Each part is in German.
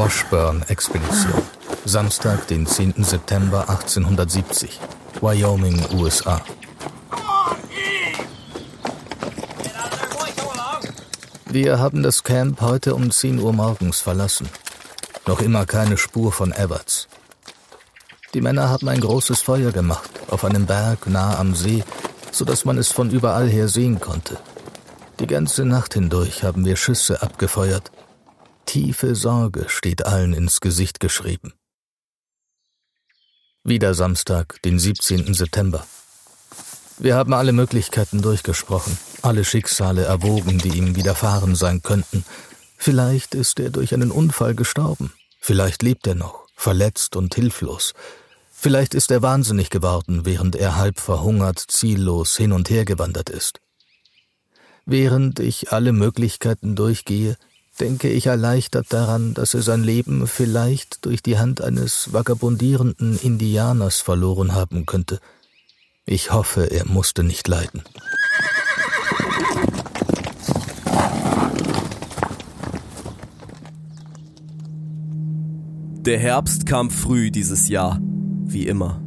Washburn-Expedition. Samstag, den 10. September 1870. Wyoming, USA. Wir haben das Camp heute um 10 Uhr morgens verlassen. Noch immer keine Spur von Everts. Die Männer haben ein großes Feuer gemacht, auf einem Berg nah am See, so dass man es von überall her sehen konnte. Die ganze Nacht hindurch haben wir Schüsse abgefeuert. Tiefe Sorge steht allen ins Gesicht geschrieben. Wieder Samstag, den 17. September. Wir haben alle Möglichkeiten durchgesprochen, alle Schicksale erwogen, die ihm widerfahren sein könnten. Vielleicht ist er durch einen Unfall gestorben, vielleicht lebt er noch, verletzt und hilflos. Vielleicht ist er wahnsinnig geworden, während er halb verhungert, ziellos hin und her gewandert ist. Während ich alle Möglichkeiten durchgehe, denke ich erleichtert daran, dass er sein Leben vielleicht durch die Hand eines vagabundierenden Indianers verloren haben könnte. Ich hoffe, er musste nicht leiden. Der Herbst kam früh dieses Jahr, wie immer.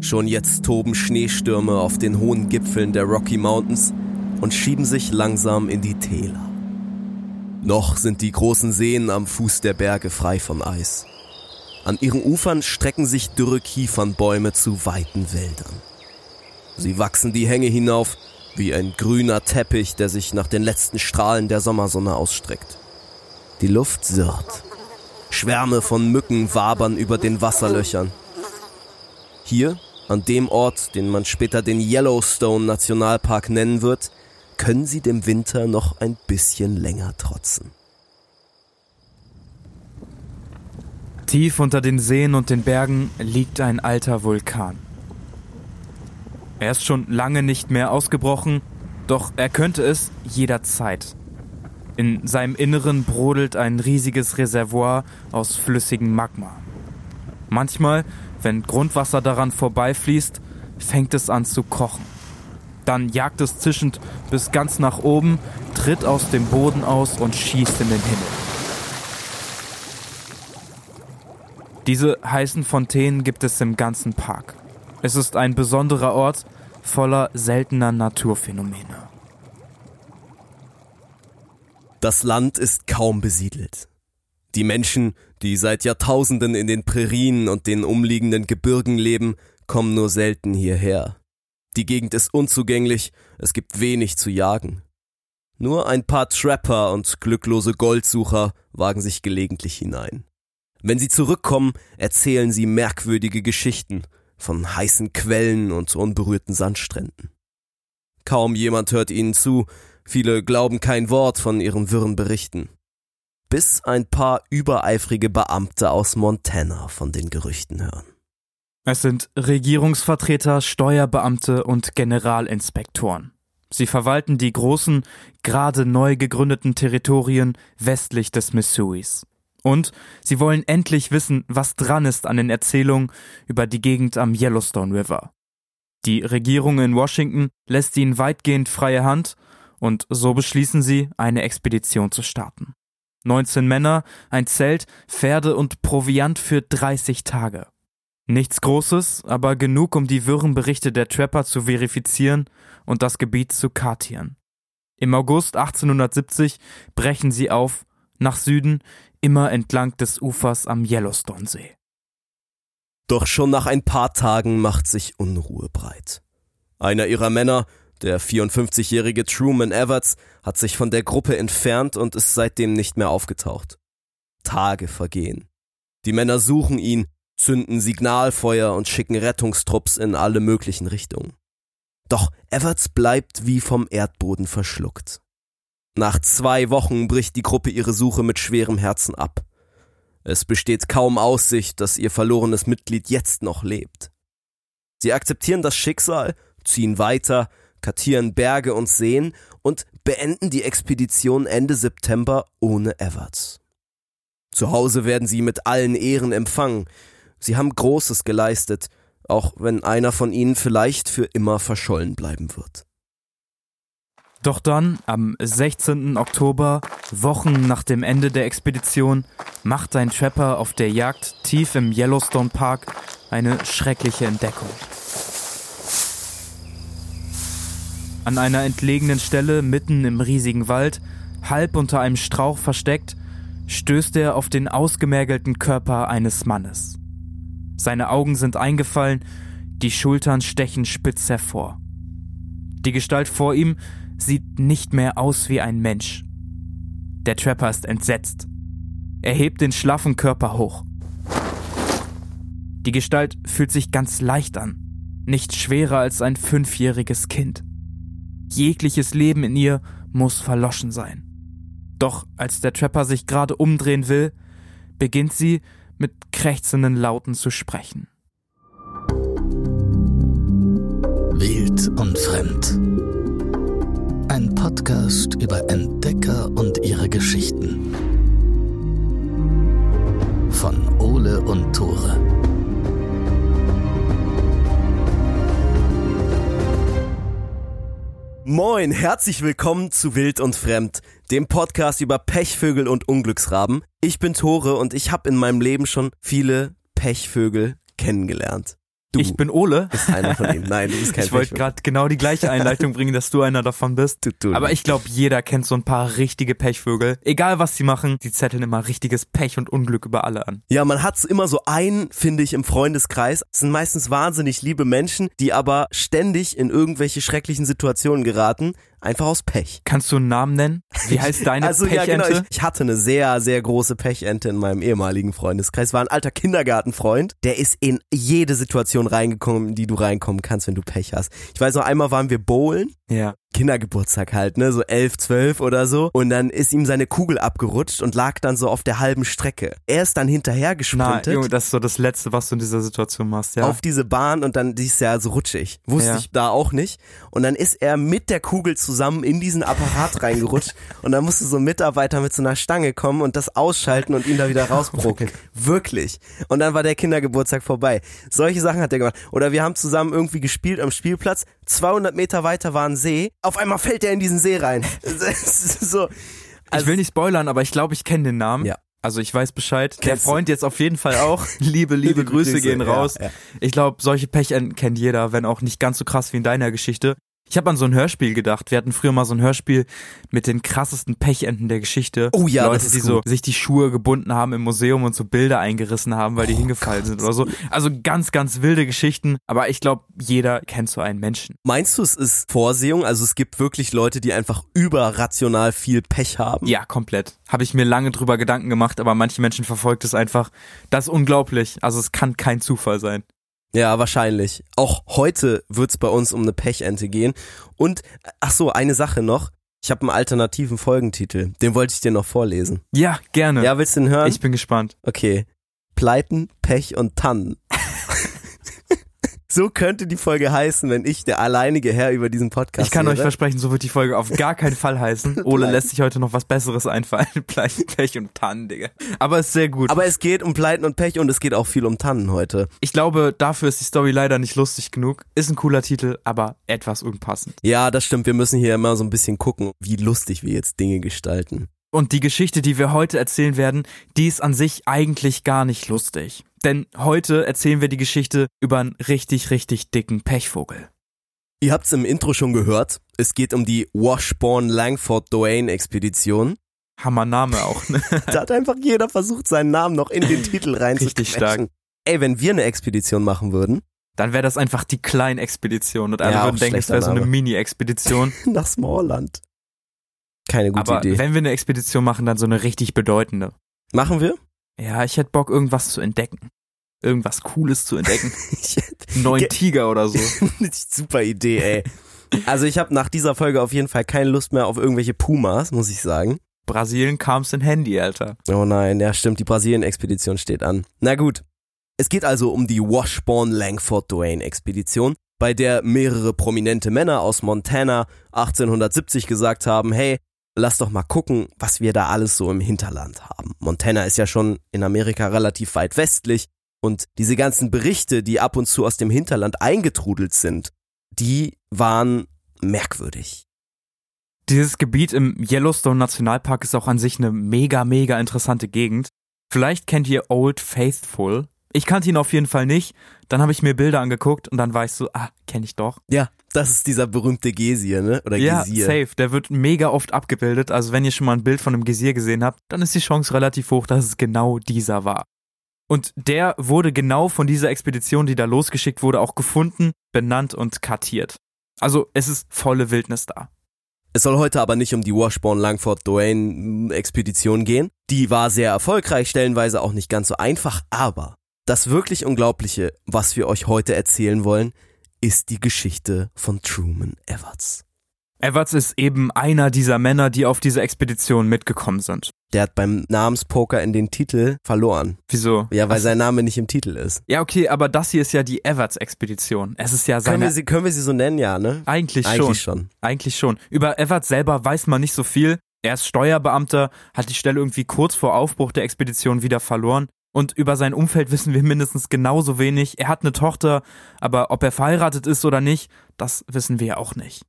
Schon jetzt toben Schneestürme auf den hohen Gipfeln der Rocky Mountains und schieben sich langsam in die Täler. Noch sind die großen Seen am Fuß der Berge frei von Eis. An ihren Ufern strecken sich dürre Kiefernbäume zu weiten Wäldern. Sie wachsen die Hänge hinauf wie ein grüner Teppich, der sich nach den letzten Strahlen der Sommersonne ausstreckt. Die Luft sirrt. Schwärme von Mücken wabern über den Wasserlöchern. Hier, an dem Ort, den man später den Yellowstone Nationalpark nennen wird, können sie dem Winter noch ein bisschen länger trotzen. Tief unter den Seen und den Bergen liegt ein alter Vulkan. Er ist schon lange nicht mehr ausgebrochen, doch er könnte es jederzeit. In seinem Inneren brodelt ein riesiges Reservoir aus flüssigem Magma. Manchmal, wenn Grundwasser daran vorbeifließt, fängt es an zu kochen. Dann jagt es zischend bis ganz nach oben, tritt aus dem Boden aus und schießt in den Himmel. Diese heißen Fontänen gibt es im ganzen Park. Es ist ein besonderer Ort voller seltener Naturphänomene. Das Land ist kaum besiedelt. Die Menschen, die seit Jahrtausenden in den Prärien und den umliegenden Gebirgen leben, kommen nur selten hierher. Die Gegend ist unzugänglich, es gibt wenig zu jagen. Nur ein paar Trapper und glücklose Goldsucher wagen sich gelegentlich hinein. Wenn sie zurückkommen, erzählen sie merkwürdige Geschichten von heißen Quellen und unberührten Sandstränden. Kaum jemand hört ihnen zu, viele glauben kein Wort von ihren wirren Berichten. Bis ein paar übereifrige Beamte aus Montana von den Gerüchten hören. Es sind Regierungsvertreter, Steuerbeamte und Generalinspektoren. Sie verwalten die großen, gerade neu gegründeten Territorien westlich des Missouris. Und sie wollen endlich wissen, was dran ist an den Erzählungen über die Gegend am Yellowstone River. Die Regierung in Washington lässt ihnen weitgehend freie Hand und so beschließen sie, eine Expedition zu starten. 19 Männer, ein Zelt, Pferde und Proviant für 30 Tage. Nichts Großes, aber genug, um die wirren Berichte der Trapper zu verifizieren und das Gebiet zu kartieren. Im August 1870 brechen sie auf, nach Süden, immer entlang des Ufers am Yellowstone-See. Doch schon nach ein paar Tagen macht sich Unruhe breit. Einer ihrer Männer, der 54-jährige Truman Everts, hat sich von der Gruppe entfernt und ist seitdem nicht mehr aufgetaucht. Tage vergehen. Die Männer suchen ihn, zünden Signalfeuer und schicken Rettungstrupps in alle möglichen Richtungen. Doch Everts bleibt wie vom Erdboden verschluckt. Nach zwei Wochen bricht die Gruppe ihre Suche mit schwerem Herzen ab. Es besteht kaum Aussicht, dass ihr verlorenes Mitglied jetzt noch lebt. Sie akzeptieren das Schicksal, ziehen weiter, kartieren Berge und Seen und beenden die Expedition Ende September ohne Everts. Zu Hause werden sie mit allen Ehren empfangen, Sie haben Großes geleistet, auch wenn einer von ihnen vielleicht für immer verschollen bleiben wird. Doch dann, am 16. Oktober, Wochen nach dem Ende der Expedition, macht ein Trapper auf der Jagd tief im Yellowstone Park eine schreckliche Entdeckung. An einer entlegenen Stelle mitten im riesigen Wald, halb unter einem Strauch versteckt, stößt er auf den ausgemergelten Körper eines Mannes. Seine Augen sind eingefallen, die Schultern stechen spitz hervor. Die Gestalt vor ihm sieht nicht mehr aus wie ein Mensch. Der Trapper ist entsetzt. Er hebt den schlaffen Körper hoch. Die Gestalt fühlt sich ganz leicht an, nicht schwerer als ein fünfjähriges Kind. Jegliches Leben in ihr muss verloschen sein. Doch als der Trapper sich gerade umdrehen will, beginnt sie mit krächzenden Lauten zu sprechen. Wild und Fremd. Ein Podcast über Entdecker und ihre Geschichten. Von Ole und Tore. Moin, herzlich willkommen zu Wild und Fremd, dem Podcast über Pechvögel und Unglücksraben. Ich bin Tore und ich habe in meinem Leben schon viele Pechvögel kennengelernt. Du ich bin Ole. bist einer von ihnen. Nein, du bist kein Ich wollte gerade genau die gleiche Einleitung bringen, dass du einer davon bist. Du- du Aber ich glaube, jeder kennt so ein paar richtige Pechvögel. Egal was sie machen, die zetteln immer richtiges Pech und Unglück über alle an. Ja, man hat immer so einen, finde ich, im Freundeskreis. Es sind meistens wahnsinnig liebe Menschen, die aber ständig in irgendwelche schrecklichen Situationen geraten, einfach aus Pech. Kannst du einen Namen nennen? Wie heißt deine also ja, Pechente? genau. Ich, ich hatte eine sehr, sehr große Pechente in meinem ehemaligen Freundeskreis. War ein alter Kindergartenfreund. Der ist in jede Situation reingekommen, in die du reinkommen kannst, wenn du Pech hast. Ich weiß noch, einmal waren wir bowlen. ja. Kindergeburtstag halt, ne, so elf, zwölf oder so. Und dann ist ihm seine Kugel abgerutscht und lag dann so auf der halben Strecke. Er ist dann hinterher Na, gesprintet. Junge, das ist so das Letzte, was du in dieser Situation machst, ja. auf diese Bahn und dann die ist ja so rutschig. Wusste Ja. ich da auch nicht. Und dann ist er mit der Kugel zusammen in diesen Apparat reingerutscht und dann musste so ein Mitarbeiter mit so einer Stange kommen und das ausschalten und ihn da wieder rausbrucken. Wirklich. Und dann war der Kindergeburtstag vorbei. Solche Sachen hat er gemacht. Oder wir haben zusammen irgendwie gespielt am Spielplatz. 200 Meter weiter war ein See. Auf einmal fällt er in diesen See rein. So. ich will nicht spoilern, aber ich glaube, ich kenne den Namen. Ja. Also ich weiß Bescheid. Der Kennst du? Freund jetzt auf jeden Fall auch. Liebe, liebe Grüße, Grüße, gehen ja, raus. ja. Ich glaube, solche Pechenden kennt jeder, wenn auch nicht ganz so krass wie in deiner Geschichte. Ich habe an so ein Hörspiel gedacht. Wir hatten früher mal so ein Hörspiel mit den krassesten Pechenden der Geschichte. Oh ja, Leute, das ist die so sich die Schuhe gebunden haben im Museum und so Bilder eingerissen haben, weil die hingefallen sind oder so. Also ganz, ganz wilde Geschichten. Aber ich glaube, jeder kennt so einen Menschen. Meinst du, es ist Vorsehung? Also es gibt wirklich Leute, die einfach überrational viel Pech haben? Ja, komplett. Habe ich mir lange drüber Gedanken gemacht, aber manche Menschen verfolgt es einfach. Das ist unglaublich. Also es kann kein Zufall sein. Ja, wahrscheinlich. Auch heute wird's bei uns um eine Pechente gehen. Und, ach so, eine Sache noch. Ich habe einen alternativen Folgentitel. Den wollte ich dir noch vorlesen. Ja, gerne. Ja, willst du den hören? ich bin gespannt. okay. Pleiten, Pech und Tannen. So könnte die Folge heißen, wenn ich der alleinige Herr über diesen Podcast Ich kann wäre. euch versprechen, so wird die Folge auf gar keinen Fall heißen. Ole lässt sich heute noch was Besseres einfallen. Pleiten, Pech und Tannen, Digga. Aber ist sehr gut. Aber es geht um Pleiten und Pech und es geht auch viel um Tannen heute. ich glaube, dafür ist die Story leider nicht lustig genug. Ist ein cooler Titel, aber etwas unpassend. Ja, das stimmt. Wir müssen hier immer so ein bisschen gucken, wie lustig wir jetzt Dinge gestalten. Und die Geschichte, die wir heute erzählen werden, die ist an sich eigentlich gar nicht lustig. Denn heute erzählen wir die Geschichte über einen richtig, richtig dicken Pechvogel. Ihr habt's im Intro schon gehört. Es geht um die Washbourne-Langford-Doane-Expedition. Hammer Name auch, ne? Da hat einfach jeder versucht, seinen Namen noch in den Titel reinzuquetschen. Richtig stark. Ey, wenn wir eine Expedition machen würden, Dann wäre das einfach die Kleinexpedition und alle Ja, würden denken, es wäre so eine. Mini-Expedition. nach Smallland. Keine gute Aber Idee. wenn wir eine Expedition machen, dann so eine richtig bedeutende. Machen wir? Ja, ich hätte Bock, irgendwas zu entdecken. Irgendwas Cooles zu entdecken. Einen neuen Ge- Tiger oder so. Super Idee, ey. Also ich habe nach dieser Folge auf jeden Fall keine Lust mehr auf irgendwelche Pumas, muss ich sagen. Brasilien kam's in Handy, Alter. Oh nein, ja stimmt, die Brasilien-Expedition steht an. Na gut. Es geht also um die Washbourne-Langford-Duane-Expedition, bei der mehrere prominente Männer aus Montana 1870 gesagt haben, hey, lass doch mal gucken, was wir da alles so im Hinterland haben. Montana ist ja schon in Amerika relativ weit westlich und diese ganzen Berichte, die ab und zu aus dem Hinterland eingetrudelt sind, die waren merkwürdig. Dieses Gebiet im Yellowstone Nationalpark ist auch an sich eine mega, mega interessante Gegend. Vielleicht kennt ihr Old Faithful. Ich kannte ihn auf jeden Fall nicht. Dann habe ich mir Bilder angeguckt und dann war ich so, ah, kenne ich doch. Ja, das ist dieser berühmte Gesier, ne? Oder ja, Gesier. safe. Der wird mega oft abgebildet. Also wenn ihr schon mal ein Bild von einem Gesier gesehen habt, dann ist die Chance relativ hoch, dass es genau dieser war. Und der wurde genau von dieser Expedition, die da losgeschickt wurde, auch gefunden, benannt und kartiert. Also es ist volle Wildnis da. Es soll heute aber nicht um die Washburn Langford Duane Expedition gehen. Die war sehr erfolgreich, stellenweise auch nicht ganz so einfach, aber das wirklich Unglaubliche, was wir euch heute erzählen wollen, ist die Geschichte von Truman Everts. Everts ist eben einer dieser Männer, die auf diese Expedition mitgekommen sind. Der hat beim Namenspoker in den Titel verloren. Wieso? Ja, weil Ach, sein Name nicht im Titel ist. Ja, okay, aber das hier ist ja die Everts-Expedition. Es ist ja Können seine. wir, sie, können wir sie so nennen, ja, ne? Eigentlich, Eigentlich schon. schon. Eigentlich schon. Über Everts selber weiß man nicht so viel. Er ist Steuerbeamter, hat die Stelle irgendwie kurz vor Aufbruch der Expedition wieder verloren. Und über sein Umfeld wissen wir mindestens genauso wenig. Er hat eine Tochter, aber ob er verheiratet ist oder nicht, das wissen wir auch nicht.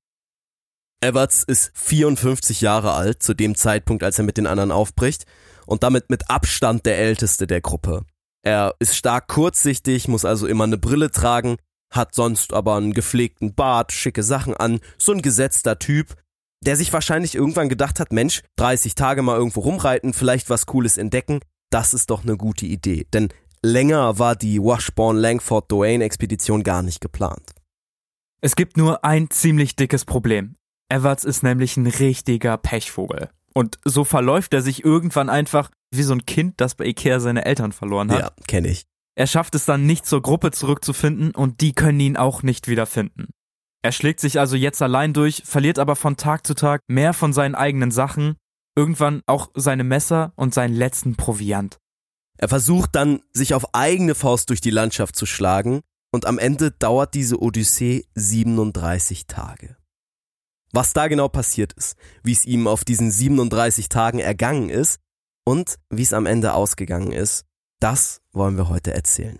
Everts ist 54 Jahre alt zu dem Zeitpunkt, als er mit den anderen aufbricht und damit mit Abstand der älteste der Gruppe. Er ist stark kurzsichtig, muss also immer eine Brille tragen, hat sonst aber einen gepflegten Bart, schicke Sachen an, so ein gesetzter Typ, der sich wahrscheinlich irgendwann gedacht hat, Mensch, 30 Tage mal irgendwo rumreiten, vielleicht was Cooles entdecken, das ist doch eine gute Idee, denn länger war die Washburn Langford Duane Expedition gar nicht geplant. Es gibt nur ein ziemlich dickes Problem. Everts ist nämlich ein richtiger Pechvogel. Und so verläuft er sich irgendwann einfach wie so ein Kind, das bei Ikea seine Eltern verloren hat. Ja, kenne ich. Er schafft es dann nicht zur Gruppe zurückzufinden und die können ihn auch nicht wiederfinden. Er schlägt sich also jetzt allein durch, verliert aber von Tag zu Tag mehr von seinen eigenen Sachen, irgendwann auch seine Messer und seinen letzten Proviant. Er versucht dann, sich auf eigene Faust durch die Landschaft zu schlagen und am Ende dauert diese Odyssee 37 Tage. Was da genau passiert ist, wie es ihm auf diesen 37 Tagen ergangen ist und wie es am Ende ausgegangen ist, das wollen wir heute erzählen.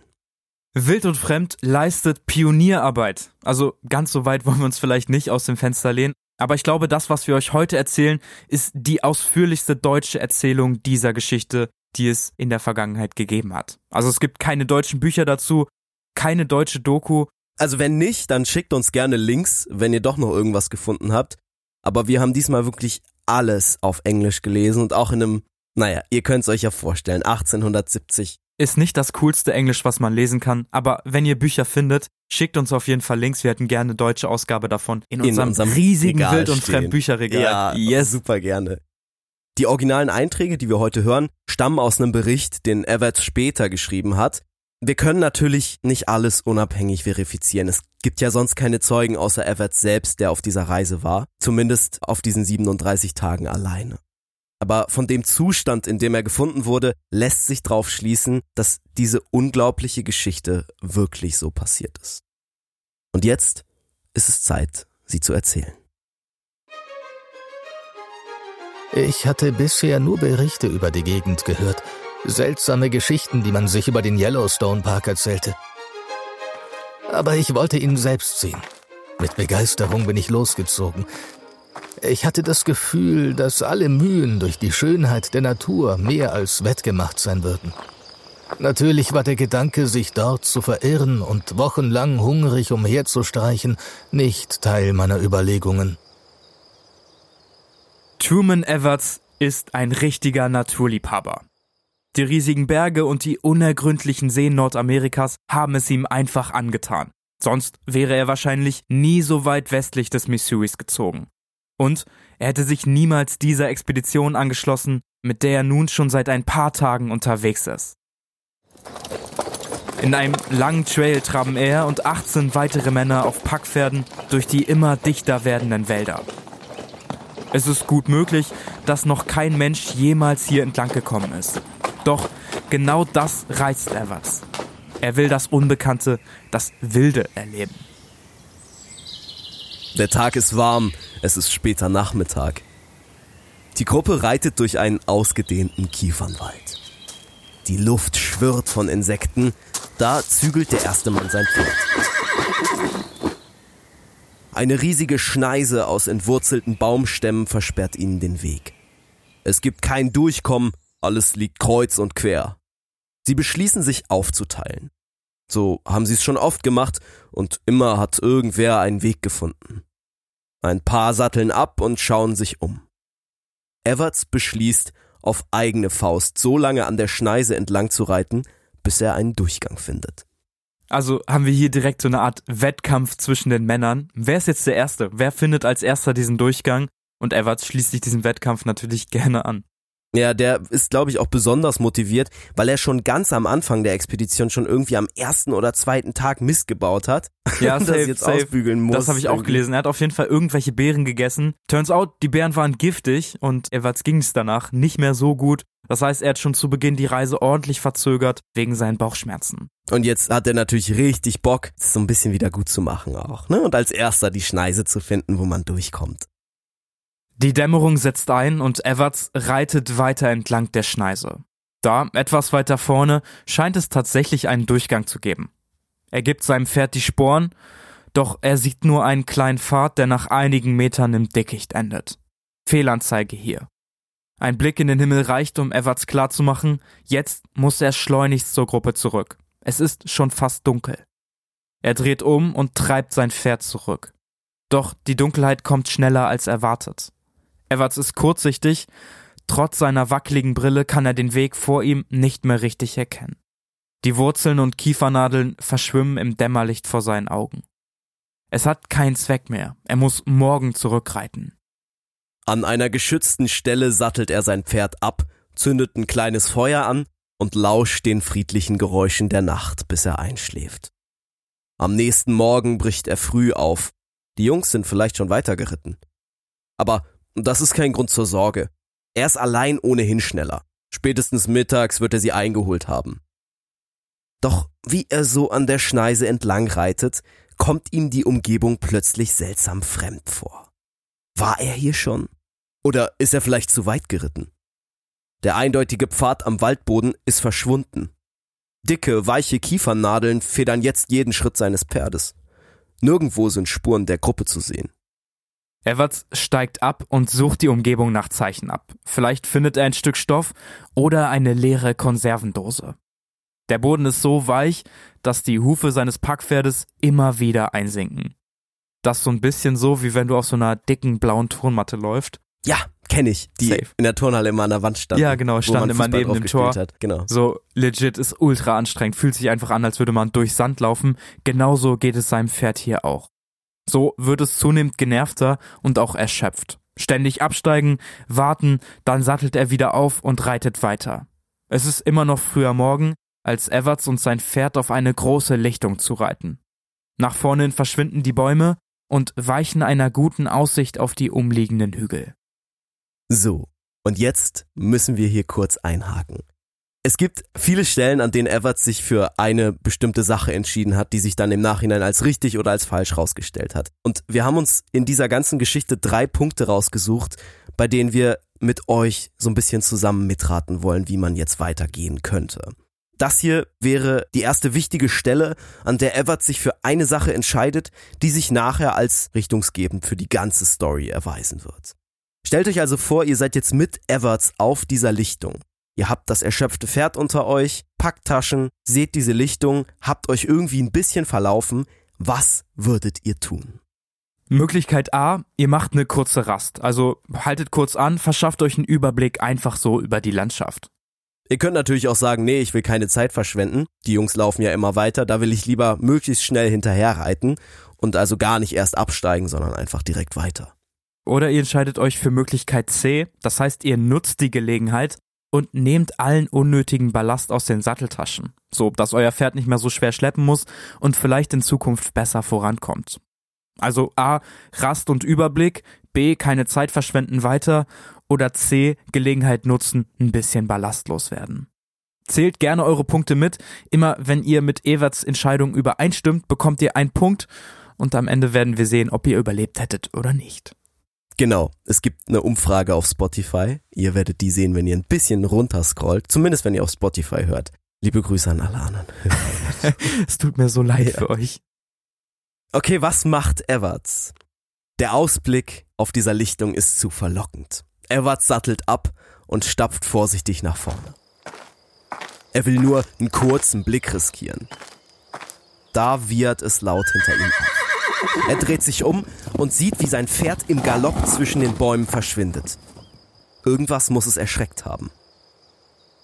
Wild und Fremd leistet Pionierarbeit. Also ganz so weit wollen wir uns vielleicht nicht aus dem Fenster lehnen, aber ich glaube, das, was wir euch heute erzählen, ist die ausführlichste deutsche Erzählung dieser Geschichte, die es in der Vergangenheit gegeben hat. Also es gibt keine deutschen Bücher dazu, keine deutsche Doku. Also wenn nicht, dann schickt uns gerne Links, wenn ihr doch noch irgendwas gefunden habt. Aber wir haben diesmal wirklich alles auf Englisch gelesen und auch in einem, naja, ihr könnt es euch ja vorstellen, 1870 Ist nicht das coolste Englisch, was man lesen kann, aber wenn ihr Bücher findet, schickt uns auf jeden Fall Links. Wir hätten gerne eine deutsche Ausgabe davon in, in unserem, unserem riesigen Regal Wild- und. Fremdbücherregal. Ja, yes. super gerne. Die originalen Einträge, die wir heute hören, stammen aus einem Bericht, den Everts später geschrieben hat. Wir können natürlich nicht alles unabhängig verifizieren. Es gibt ja sonst keine Zeugen außer Everts selbst, der auf dieser Reise war. Zumindest auf diesen 37 Tagen alleine. Aber von dem Zustand, in dem er gefunden wurde, lässt sich darauf schließen, dass diese unglaubliche Geschichte wirklich so passiert ist. Und jetzt ist es Zeit, sie zu erzählen. Ich hatte bisher nur Berichte über die Gegend gehört. Seltsame Geschichten, die man sich über den Yellowstone Park erzählte. Aber ich wollte ihn selbst sehen. Mit Begeisterung bin ich losgezogen. Ich hatte das Gefühl, dass alle Mühen durch die Schönheit der Natur mehr als wettgemacht sein würden. Natürlich war der Gedanke, sich dort zu verirren und wochenlang hungrig umherzustreichen, nicht Teil meiner Überlegungen. Truman Everts ist ein richtiger Naturliebhaber. Die riesigen Berge und die unergründlichen Seen Nordamerikas haben es ihm einfach angetan. Sonst wäre er wahrscheinlich nie so weit westlich des Missouris gezogen. Und er hätte sich niemals dieser Expedition angeschlossen, mit der er nun schon seit ein paar Tagen unterwegs ist. In einem langen Trail traben er und 18 weitere Männer auf Packpferden durch die immer dichter werdenden Wälder. Es ist gut möglich, dass noch kein Mensch jemals hier entlang gekommen ist. Doch genau das reizt Everts. Er will das Unbekannte, das Wilde erleben. Der Tag ist warm, es ist später Nachmittag. Die Gruppe reitet durch einen ausgedehnten Kiefernwald. Die Luft schwirrt von Insekten, da zügelt der erste Mann sein Pferd. Eine riesige Schneise aus entwurzelten Baumstämmen versperrt ihnen den Weg. Es gibt kein Durchkommen, alles liegt kreuz und quer. Sie beschließen sich aufzuteilen. So haben sie es schon oft gemacht und immer hat irgendwer einen Weg gefunden. Ein paar satteln ab und schauen sich um. Everts beschließt, auf eigene Faust so lange an der Schneise entlang zu reiten, bis er einen Durchgang findet. Also haben wir hier direkt so eine Art Wettkampf zwischen den Männern. Wer ist jetzt der Erste? Wer findet als erster diesen Durchgang? Und Everts schließt sich diesen Wettkampf natürlich gerne an. Ja, der ist, glaube ich, auch besonders motiviert, weil er schon ganz am Anfang der Expedition schon irgendwie am ersten oder zweiten Tag Mist gebaut hat. Ja, safe, das jetzt safe. ausbügeln muss. Das habe ich auch gelesen. Er hat auf jeden Fall irgendwelche Beeren gegessen. Turns out, die Beeren waren giftig und Everts ging es danach nicht mehr so gut. Das heißt, er hat schon zu Beginn die Reise ordentlich verzögert wegen seinen Bauchschmerzen. Und jetzt hat er natürlich richtig Bock, es so ein bisschen wieder gut zu machen auch. Ne? Und als erster die Schneise zu finden, wo man durchkommt. Die Dämmerung setzt ein und Everts reitet weiter entlang der Schneise. Da, etwas weiter vorne, scheint es tatsächlich einen Durchgang zu geben. Er gibt seinem Pferd die Sporen, doch er sieht nur einen kleinen Pfad, der nach einigen Metern im Dickicht endet. Fehlanzeige hier. Ein Blick in den Himmel reicht, um Everts klarzumachen, jetzt muss er schleunigst zur Gruppe zurück. Es ist schon fast dunkel. Er dreht um und treibt sein Pferd zurück. Doch die Dunkelheit kommt schneller als erwartet. Everts ist kurzsichtig, trotz seiner wackeligen Brille kann er den Weg vor ihm nicht mehr richtig erkennen. Die Wurzeln und Kiefernadeln verschwimmen im Dämmerlicht vor seinen Augen. Es hat keinen Zweck mehr, er muss morgen zurückreiten. An einer geschützten Stelle sattelt er sein Pferd ab, zündet ein kleines Feuer an und lauscht den friedlichen Geräuschen der Nacht, bis er einschläft. Am nächsten Morgen bricht er früh auf. Die Jungs sind vielleicht schon weitergeritten. Aber das ist kein Grund zur Sorge. Er ist allein ohnehin schneller. Spätestens mittags wird er sie eingeholt haben. Doch wie er so an der Schneise entlang reitet, kommt ihm die Umgebung plötzlich seltsam fremd vor. War er hier schon? Oder ist er vielleicht zu weit geritten? Der eindeutige Pfad am Waldboden ist verschwunden. Dicke, weiche Kiefernadeln federn jetzt jeden Schritt seines Pferdes. Nirgendwo sind Spuren der Gruppe zu sehen. Everts steigt ab und sucht die Umgebung nach Zeichen ab. Vielleicht findet er ein Stück Stoff oder eine leere Konservendose. Der Boden ist so weich, dass die Hufe seines Packpferdes immer wieder einsinken. Das ist so ein bisschen so, wie wenn du auf so einer dicken blauen Turnmatte läufst. Ja, kenne ich, die Safe. in der Turnhalle immer an der Wand stand. Ja, genau, stand immer neben dem Tor. Hat. Genau. So legit ist ultra anstrengend, fühlt sich einfach an, als würde man durch Sand laufen. Genauso geht es seinem Pferd hier auch. So wird es zunehmend genervter und auch erschöpft. Ständig absteigen, warten, dann sattelt er wieder auf und reitet weiter. Es ist immer noch früher Morgen, als Everts und sein Pferd auf eine große Lichtung zu reiten. Nach vorne verschwinden die Bäume und weichen einer guten Aussicht auf die umliegenden Hügel. So, und jetzt müssen wir hier kurz einhaken. Es gibt viele Stellen, an denen Everts sich für eine bestimmte Sache entschieden hat, die sich dann im Nachhinein als richtig oder als falsch rausgestellt hat. Und wir haben uns in dieser ganzen Geschichte drei Punkte rausgesucht, bei denen wir mit euch so ein bisschen zusammen mitraten wollen, wie man jetzt weitergehen könnte. Das hier wäre die erste wichtige Stelle, an der Everts sich für eine Sache entscheidet, die sich nachher als richtungsgebend für die ganze Story erweisen wird. Stellt euch also vor, ihr seid jetzt mit Everts auf dieser Lichtung. Ihr habt das erschöpfte Pferd unter euch, packt Taschen, seht diese Lichtung, habt euch irgendwie ein bisschen verlaufen. Was würdet ihr tun? Möglichkeit A, ihr macht eine kurze Rast. Also haltet kurz an, verschafft euch einen Überblick einfach so über die Landschaft. Ihr könnt natürlich auch sagen, nee, ich will keine Zeit verschwenden. Die Jungs laufen ja immer weiter, da will ich lieber möglichst schnell hinterher reiten und also gar nicht erst absteigen, sondern einfach direkt weiter. Oder ihr entscheidet euch für Möglichkeit C, das heißt, ihr nutzt die Gelegenheit und nehmt allen unnötigen Ballast aus den Satteltaschen, so dass euer Pferd nicht mehr so schwer schleppen muss und vielleicht in Zukunft besser vorankommt. Also A, Rast und Überblick, B, keine Zeit verschwenden weiter oder C, Gelegenheit nutzen, ein bisschen ballastlos werden. Zählt gerne eure Punkte mit. Immer wenn ihr mit Everts Entscheidung übereinstimmt, bekommt ihr einen Punkt und am Ende werden wir sehen, ob ihr überlebt hättet oder nicht. Genau, es gibt eine Umfrage auf Spotify. Ihr werdet die sehen, wenn ihr ein bisschen runterscrollt, zumindest wenn ihr auf Spotify hört. Liebe Grüße an alle anderen. es tut mir so leid Ja. für euch. Okay, was macht Everts? Der Ausblick auf dieser Lichtung ist zu verlockend. Everts sattelt ab und stapft vorsichtig nach vorne. Er will nur einen kurzen Blick riskieren. Da wiehert es laut hinter ihm auf. Er dreht sich um und sieht, wie sein Pferd im Galopp zwischen den Bäumen verschwindet. Irgendwas muss es erschreckt haben.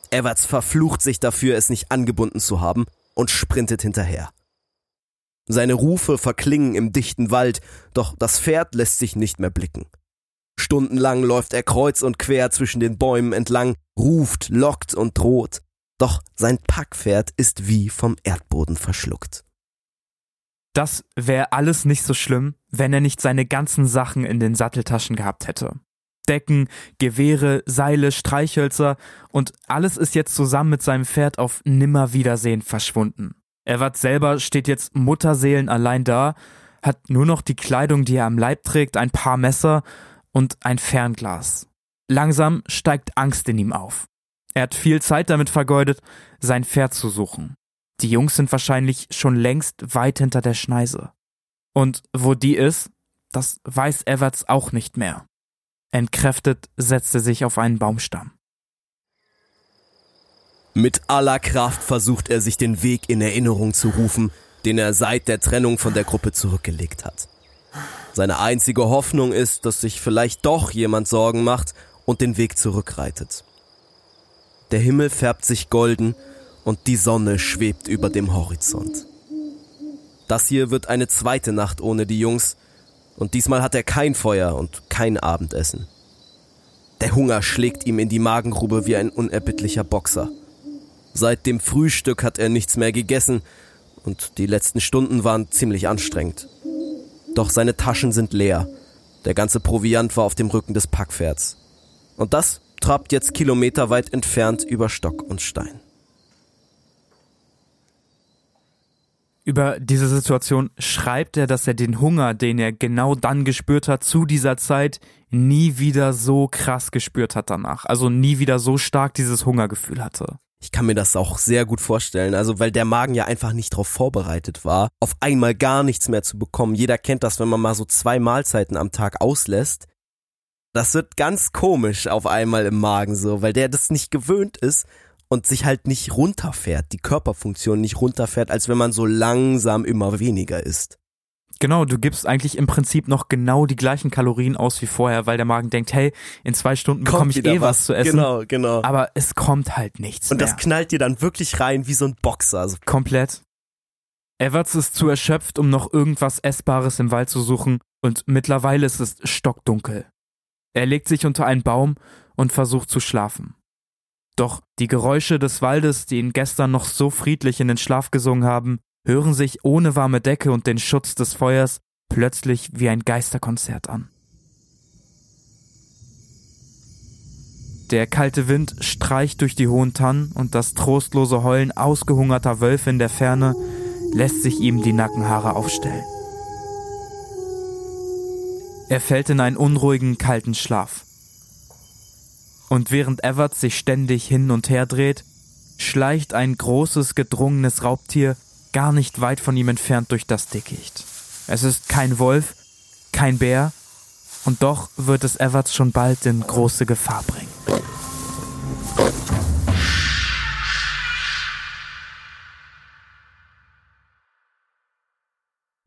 Everts verflucht sich dafür, es nicht angebunden zu haben und sprintet hinterher. Seine Rufe verklingen im dichten Wald, doch das Pferd lässt sich nicht mehr blicken. Stundenlang läuft er kreuz und quer zwischen den Bäumen entlang, ruft, lockt und droht. Doch sein Packpferd ist wie vom Erdboden verschluckt. Das wäre alles nicht so schlimm, wenn er nicht seine ganzen Sachen in den Satteltaschen gehabt hätte. Decken, Gewehre, Seile, Streichhölzer und alles ist jetzt zusammen mit seinem Pferd auf Nimmerwiedersehen verschwunden. Erwart selber steht jetzt Mutterseelen allein da, hat nur noch die Kleidung, die er am Leib trägt, ein paar Messer und ein Fernglas. Langsam steigt Angst in ihm auf. Er hat viel Zeit damit vergeudet, sein Pferd zu suchen. Die Jungs sind wahrscheinlich schon längst weit hinter der Schneise. Und wo die ist, das weiß Everts auch nicht mehr. Entkräftet setzt er sich auf einen Baumstamm. Mit aller Kraft versucht er sich den Weg in Erinnerung zu rufen, den er seit der Trennung von der Gruppe zurückgelegt hat. Seine einzige Hoffnung ist, dass sich vielleicht doch jemand Sorgen macht und den Weg zurückreitet. Der Himmel färbt sich golden und die Sonne schwebt über dem Horizont. Das hier wird eine zweite Nacht ohne die Jungs, und diesmal hat er kein Feuer und kein Abendessen. Der Hunger schlägt ihm in die Magengrube wie ein unerbittlicher Boxer. Seit dem Frühstück hat er nichts mehr gegessen und die letzten Stunden waren ziemlich anstrengend. Doch seine Taschen sind leer. Der ganze Proviant war auf dem Rücken des Packpferds. Und das trabt jetzt kilometerweit entfernt über Stock und Stein. Über diese Situation schreibt er, dass er den Hunger, den er genau dann gespürt hat, zu dieser Zeit nie wieder so krass gespürt hat danach. Also nie wieder so stark dieses Hungergefühl hatte. Ich kann mir das auch sehr gut vorstellen, also weil der Magen ja einfach nicht darauf vorbereitet war, auf einmal gar nichts mehr zu bekommen. Jeder kennt das, wenn man mal so zwei Mahlzeiten am Tag auslässt. Das wird ganz komisch auf einmal im Magen so, weil der das nicht gewöhnt ist und sich halt nicht runterfährt, die Körperfunktion nicht runterfährt, als wenn man so langsam immer weniger isst. Genau, du gibst eigentlich im Prinzip noch genau die gleichen Kalorien aus wie vorher, weil der Magen denkt, hey, in zwei Stunden bekomme ich eh was. was. zu essen. Genau, genau. Aber es kommt halt nichts. Und mehr. das knallt dir dann wirklich rein wie so ein Boxer. Also Komplett. Everts ist zu erschöpft, um noch irgendwas Essbares im Wald zu suchen, und mittlerweile ist es stockdunkel. Er legt sich unter einen Baum und versucht zu schlafen. Doch die Geräusche des Waldes, die ihn gestern noch so friedlich in den Schlaf gesungen haben, hören sich ohne warme Decke und den Schutz des Feuers plötzlich wie ein Geisterkonzert an. Der kalte Wind streicht durch die hohen Tannen und das trostlose Heulen ausgehungerter Wölfe in der Ferne lässt sich ihm die Nackenhaare aufstellen. Er fällt in einen unruhigen, kalten Schlaf. Und während Everett sich ständig hin und her dreht, schleicht ein großes, gedrungenes Raubtier gar nicht weit von ihm entfernt durch das Dickicht. Es ist kein Wolf, kein Bär, und doch wird es Everts schon bald in große Gefahr bringen.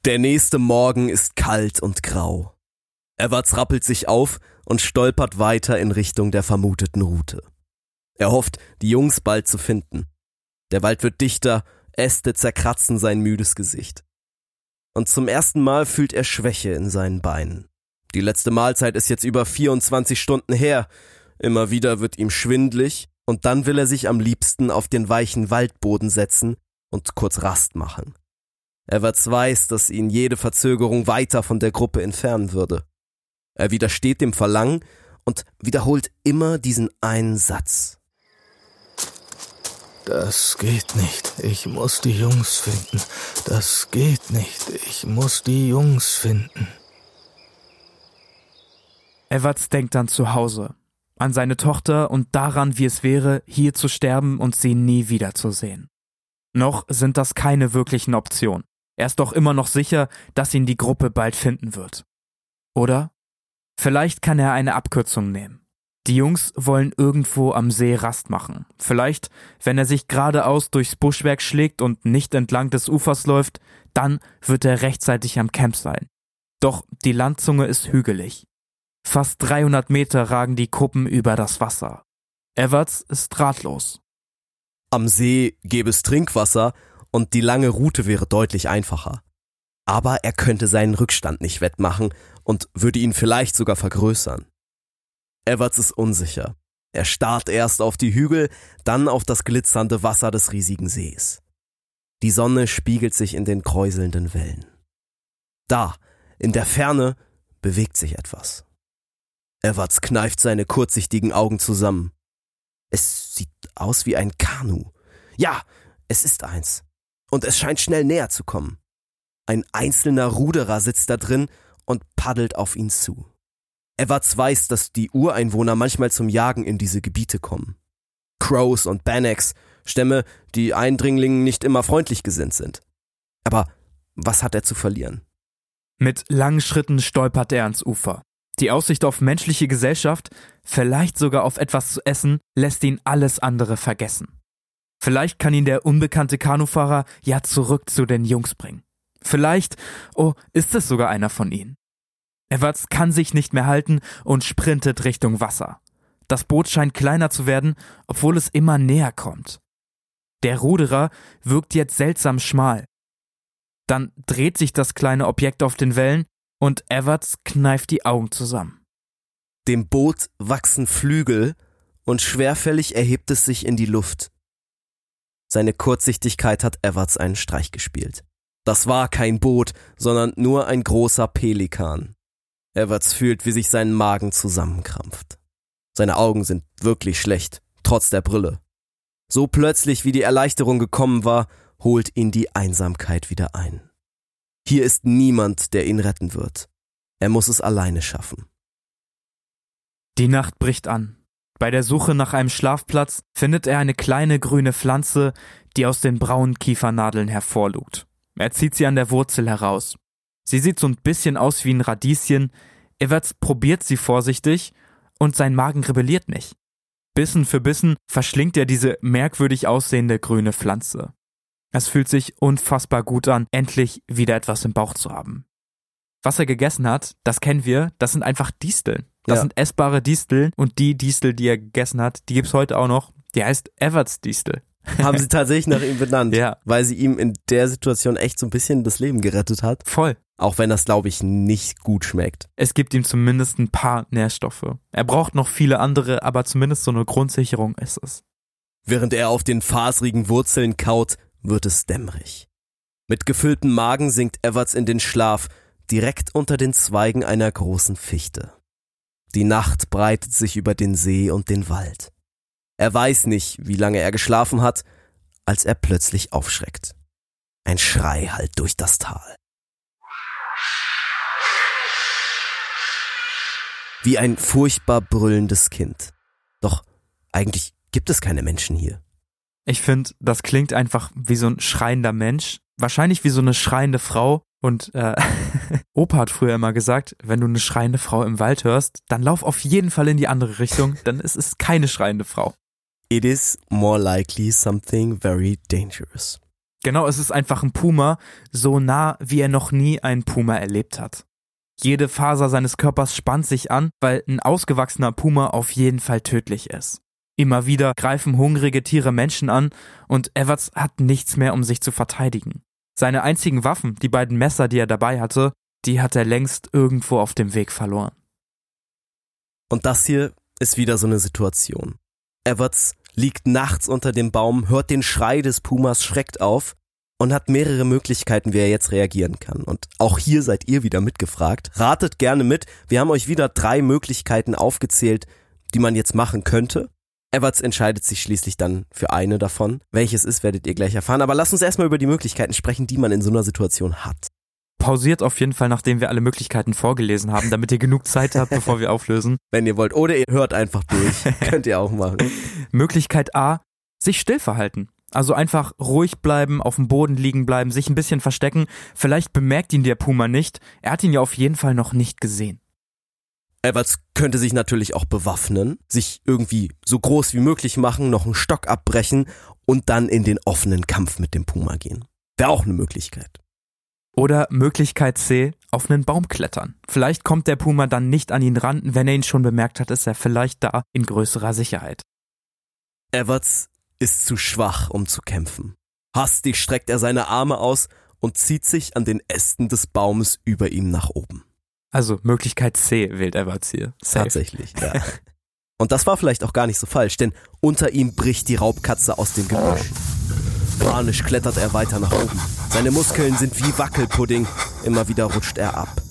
Der nächste Morgen ist kalt und grau. Everts rappelt sich auf und stolpert weiter in Richtung der vermuteten Route. Er hofft, die Jungs bald zu finden. Der Wald wird dichter, Äste zerkratzen sein müdes Gesicht. Und zum ersten Mal fühlt er Schwäche in seinen Beinen. Die letzte Mahlzeit ist jetzt über 24 Stunden her. Immer wieder wird ihm schwindlig und dann will er sich am liebsten auf den weichen Waldboden setzen und kurz Rast machen. Everts weiß, dass ihn jede Verzögerung weiter von der Gruppe entfernen würde. Er widersteht dem Verlangen und wiederholt immer diesen einen Satz. Das geht nicht. Ich muss die Jungs finden. Das geht nicht. Ich muss die Jungs finden. Everts denkt dann zu Hause, an seine Tochter und daran, wie es wäre, hier zu sterben und sie nie wiederzusehen. Noch sind das keine wirklichen Optionen. Er ist doch immer noch sicher, dass ihn die Gruppe bald finden wird. Oder? Vielleicht kann er eine Abkürzung nehmen. Die Jungs wollen irgendwo am See Rast machen. Vielleicht, wenn er sich geradeaus durchs Buschwerk schlägt und nicht entlang des Ufers läuft, dann wird er rechtzeitig am Camp sein. Doch die Landzunge ist hügelig. Fast 300 Meter ragen die Kuppen über das Wasser. Everts ist ratlos. Am See gäbe es Trinkwasser und die lange Route wäre deutlich einfacher. Aber er könnte seinen Rückstand nicht wettmachen und würde ihn vielleicht sogar vergrößern. Everts ist unsicher. Er starrt erst auf die Hügel, dann auf das glitzernde Wasser des riesigen Sees. Die Sonne spiegelt sich in den kräuselnden Wellen. Da, in der Ferne, bewegt sich etwas. Everts kneift seine kurzsichtigen Augen zusammen. Es sieht aus wie ein Kanu. Ja, es ist eins. Und es scheint schnell näher zu kommen. Ein einzelner Ruderer sitzt da drin und paddelt auf ihn zu. Everts weiß, dass die Ureinwohner manchmal zum Jagen in diese Gebiete kommen. Crows und Bannocks, Stämme, die Eindringlingen nicht immer freundlich gesinnt sind. Aber was hat er zu verlieren? Mit langen Schritten stolpert er ans Ufer. Die Aussicht auf menschliche Gesellschaft, vielleicht sogar auf etwas zu essen, lässt ihn alles andere vergessen. Vielleicht kann ihn der unbekannte Kanufahrer ja zurück zu den Jungs bringen. Vielleicht, oh, ist es sogar einer von ihnen. Everts kann sich nicht mehr halten und sprintet Richtung Wasser. Das Boot scheint kleiner zu werden, obwohl es immer näher kommt. Der Ruderer wirkt jetzt seltsam schmal. Dann dreht sich das kleine Objekt auf den Wellen und Everts kneift die Augen zusammen. Dem Boot wachsen Flügel und schwerfällig erhebt es sich in die Luft. Seine Kurzsichtigkeit hat Everts einen Streich gespielt. Das war kein Boot, sondern nur ein großer Pelikan. Everts fühlt, wie sich sein Magen zusammenkrampft. Seine Augen sind wirklich schlecht, trotz der Brille. So plötzlich wie die Erleichterung gekommen war, holt ihn die Einsamkeit wieder ein. Hier ist niemand, der ihn retten wird. Er muss es alleine schaffen. Die Nacht bricht an. Bei der Suche nach einem Schlafplatz findet er eine kleine grüne Pflanze, die aus den braunen Kiefernadeln hervorlugt. Er zieht sie an der Wurzel heraus. Sie sieht so ein bisschen aus wie ein Radieschen. Everts probiert sie vorsichtig und sein Magen rebelliert nicht. Bissen für Bissen verschlingt er diese merkwürdig aussehende grüne Pflanze. Es fühlt sich unfassbar gut an, endlich wieder etwas im Bauch zu haben. Was er gegessen hat, das kennen wir, das sind einfach Disteln. Das ja. sind essbare Disteln und die Distel, die er gegessen hat, die gibt's heute auch noch. Die heißt Everts Distel. Haben sie tatsächlich nach ihm benannt. Ja. Weil sie ihm in der Situation echt so ein bisschen das Leben gerettet hat. Voll. Auch wenn das, glaube ich, nicht gut schmeckt. Es gibt ihm zumindest ein paar Nährstoffe. Er braucht noch viele andere, aber zumindest so eine Grundsicherung ist es. Während er auf den faserigen Wurzeln kaut, wird es dämmerig. Mit gefülltem Magen sinkt Everts in den Schlaf, direkt unter den Zweigen einer großen Fichte. Die Nacht breitet sich über den See und den Wald. Er weiß nicht, wie lange er geschlafen hat, als er plötzlich aufschreckt. Ein Schrei hallt durch das Tal. Wie ein furchtbar brüllendes Kind. Doch eigentlich gibt es keine Menschen hier. Ich finde, das klingt einfach wie so ein schreiender Mensch. Wahrscheinlich wie so eine schreiende Frau. Und äh, Opa hat früher immer gesagt, wenn du eine schreiende Frau im Wald hörst, dann lauf auf jeden Fall in die andere Richtung, dann ist es keine schreiende Frau. It is more likely something very dangerous. Genau, es ist einfach ein Puma, so nah, wie er noch nie einen Puma erlebt hat. Jede Faser seines Körpers spannt sich an, weil ein ausgewachsener Puma auf jeden Fall tödlich ist. Immer wieder greifen hungrige Tiere Menschen an und Everts hat nichts mehr, um sich zu verteidigen. Seine einzigen Waffen, die beiden Messer, die er dabei hatte, die hat er längst irgendwo auf dem Weg verloren. Und das hier ist wieder so eine Situation. Everts liegt nachts unter dem Baum, hört den Schrei des Pumas, schreckt auf und hat mehrere Möglichkeiten, wie er jetzt reagieren kann. Und auch hier seid ihr wieder mitgefragt. Ratet gerne mit. Wir haben euch wieder drei Möglichkeiten aufgezählt, die man jetzt machen könnte. Everts entscheidet sich schließlich dann für eine davon. Welches ist, werdet ihr gleich erfahren. Aber lasst uns erstmal über die Möglichkeiten sprechen, die man in so einer Situation hat. Pausiert auf jeden Fall, nachdem wir alle Möglichkeiten vorgelesen haben, damit ihr genug Zeit habt, bevor wir auflösen. Wenn ihr wollt. Oder ihr hört einfach durch. Könnt ihr auch machen. Möglichkeit A, sich still verhalten. Also einfach ruhig bleiben, auf dem Boden liegen bleiben, sich ein bisschen verstecken. Vielleicht bemerkt ihn der Puma nicht. Er hat ihn ja auf jeden Fall noch nicht gesehen. Everts könnte sich natürlich auch bewaffnen, sich irgendwie so groß wie möglich machen, noch einen Stock abbrechen und dann in den offenen Kampf mit dem Puma gehen. Wäre auch eine Möglichkeit. Oder Möglichkeit C, auf einen Baum klettern. Vielleicht kommt der Puma dann nicht an ihn ran, wenn er ihn schon bemerkt hat, ist er vielleicht da in größerer Sicherheit. Everts ist zu schwach, um zu kämpfen. Hastig streckt er seine Arme aus und zieht sich an den Ästen des Baumes über ihm nach oben. Also Möglichkeit C wählt Everts hier. Safe. Tatsächlich, ja. Und das war vielleicht auch gar nicht so falsch, denn unter ihm bricht die Raubkatze aus dem Gebüsch. Panisch klettert er weiter nach oben. Seine Muskeln sind wie Wackelpudding, immer wieder rutscht er ab.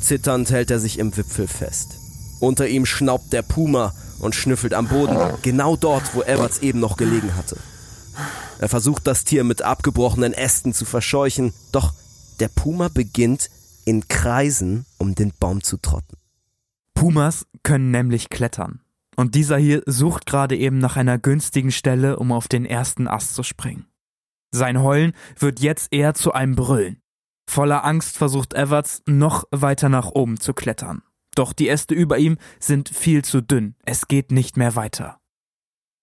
Zitternd hält er sich im Wipfel fest. Unter ihm schnaubt der Puma und schnüffelt am Boden, genau dort, wo Everts eben noch gelegen hatte. Er versucht das Tier mit abgebrochenen Ästen zu verscheuchen, doch der Puma beginnt in Kreisen um den Baum zu trotten. Pumas können nämlich klettern. Und dieser hier sucht gerade eben nach einer günstigen Stelle, um auf den ersten Ast zu springen. Sein Heulen wird jetzt eher zu einem Brüllen. Voller Angst versucht Everts noch weiter nach oben zu klettern. Doch die Äste über ihm sind viel zu dünn. Es geht nicht mehr weiter.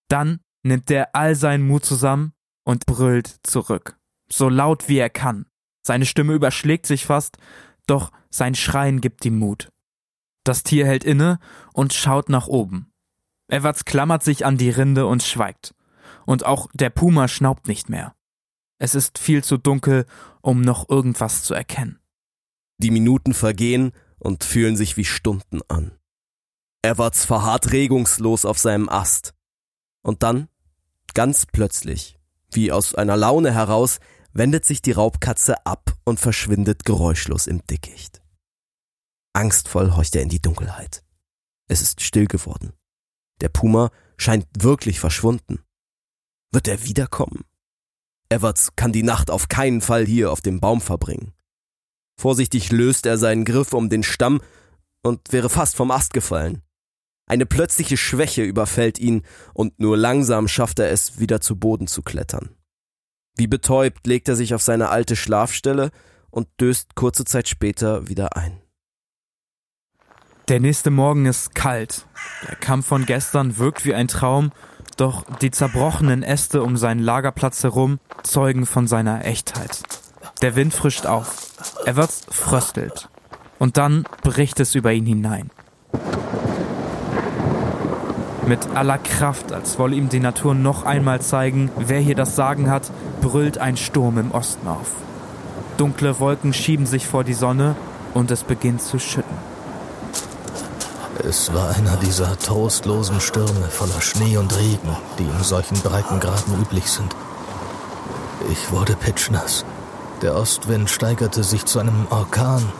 Dann nimmt er all seinen Mut zusammen und brüllt zurück. So laut wie er kann. Seine Stimme überschlägt sich fast, doch sein Schreien gibt ihm Mut. Das Tier hält inne und schaut nach oben. Everts klammert sich an die Rinde und schweigt. Und auch der Puma schnaubt nicht mehr. Es ist viel zu dunkel, um noch irgendwas zu erkennen. Die Minuten vergehen und fühlen sich wie Stunden an. Everts verharrt regungslos auf seinem Ast. Und dann, ganz plötzlich, wie aus einer Laune heraus, wendet sich die Raubkatze ab und verschwindet geräuschlos im Dickicht. Angstvoll horcht er in die Dunkelheit. Es ist still geworden. Der Puma scheint wirklich verschwunden. Wird er wiederkommen? Everts kann die Nacht auf keinen Fall hier auf dem Baum verbringen. Vorsichtig löst er seinen Griff um den Stamm und wäre fast vom Ast gefallen. Eine plötzliche Schwäche überfällt ihn und nur langsam schafft er es, wieder zu Boden zu klettern. Wie betäubt legt er sich auf seine alte Schlafstelle und döst kurze Zeit später wieder ein. Der nächste Morgen ist kalt. Der Kampf von gestern wirkt wie ein Traum, doch die zerbrochenen Äste um seinen Lagerplatz herum zeugen von seiner Echtheit. Der Wind frischt auf. Er wird fröstelt. Und dann bricht es über ihn hinein. Mit aller Kraft, als wolle ihm die Natur noch einmal zeigen, wer hier das Sagen hat, brüllt ein Sturm im Osten auf. Dunkle Wolken schieben sich vor die Sonne und es beginnt zu schütten. Es war einer dieser trostlosen Stürme voller Schnee und Regen, die in solchen Breitengraden üblich sind. Ich wurde pitschnass. Der Ostwind steigerte sich zu einem Orkan.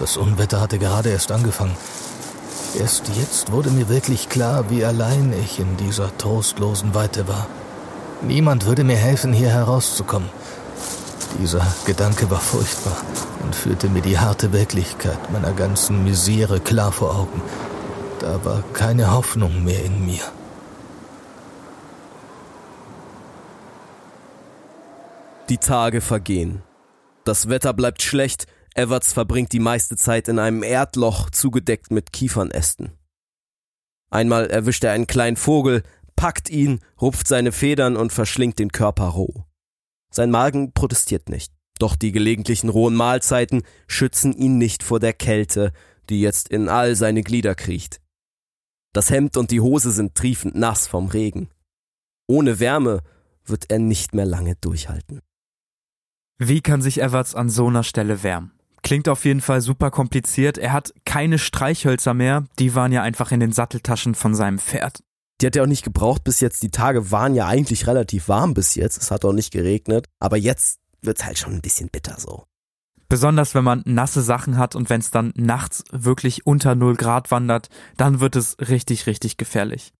Das Unwetter hatte gerade erst angefangen. Erst jetzt wurde mir wirklich klar, wie allein ich in dieser trostlosen Weite war. Niemand würde mir helfen, hier herauszukommen. Dieser Gedanke war furchtbar und führte mir die harte Wirklichkeit meiner ganzen Misere klar vor Augen. Da war keine Hoffnung mehr in mir. Die Tage vergehen. Das Wetter bleibt schlecht, Everts verbringt die meiste Zeit in einem Erdloch zugedeckt mit Kiefernästen. Einmal erwischt er einen kleinen Vogel, packt ihn, rupft seine Federn und verschlingt den Körper roh. Sein Magen protestiert nicht, doch die gelegentlichen rohen Mahlzeiten schützen ihn nicht vor der Kälte, die jetzt in all seine Glieder kriecht. Das Hemd und die Hose sind triefend nass vom Regen. Ohne Wärme wird er nicht mehr lange durchhalten. Wie kann sich Everts an so einer Stelle wärmen? Klingt auf jeden Fall super kompliziert. Er hat keine Streichhölzer mehr. Die waren ja einfach in den Satteltaschen von seinem Pferd. Die hat er auch nicht gebraucht bis jetzt. Die Tage waren ja eigentlich relativ warm bis jetzt. Es hat auch nicht geregnet. Aber jetzt wird's halt schon ein bisschen bitter so. Besonders wenn man nasse Sachen hat und wenn es dann nachts wirklich unter 0 Grad wandert, dann wird es richtig, richtig gefährlich.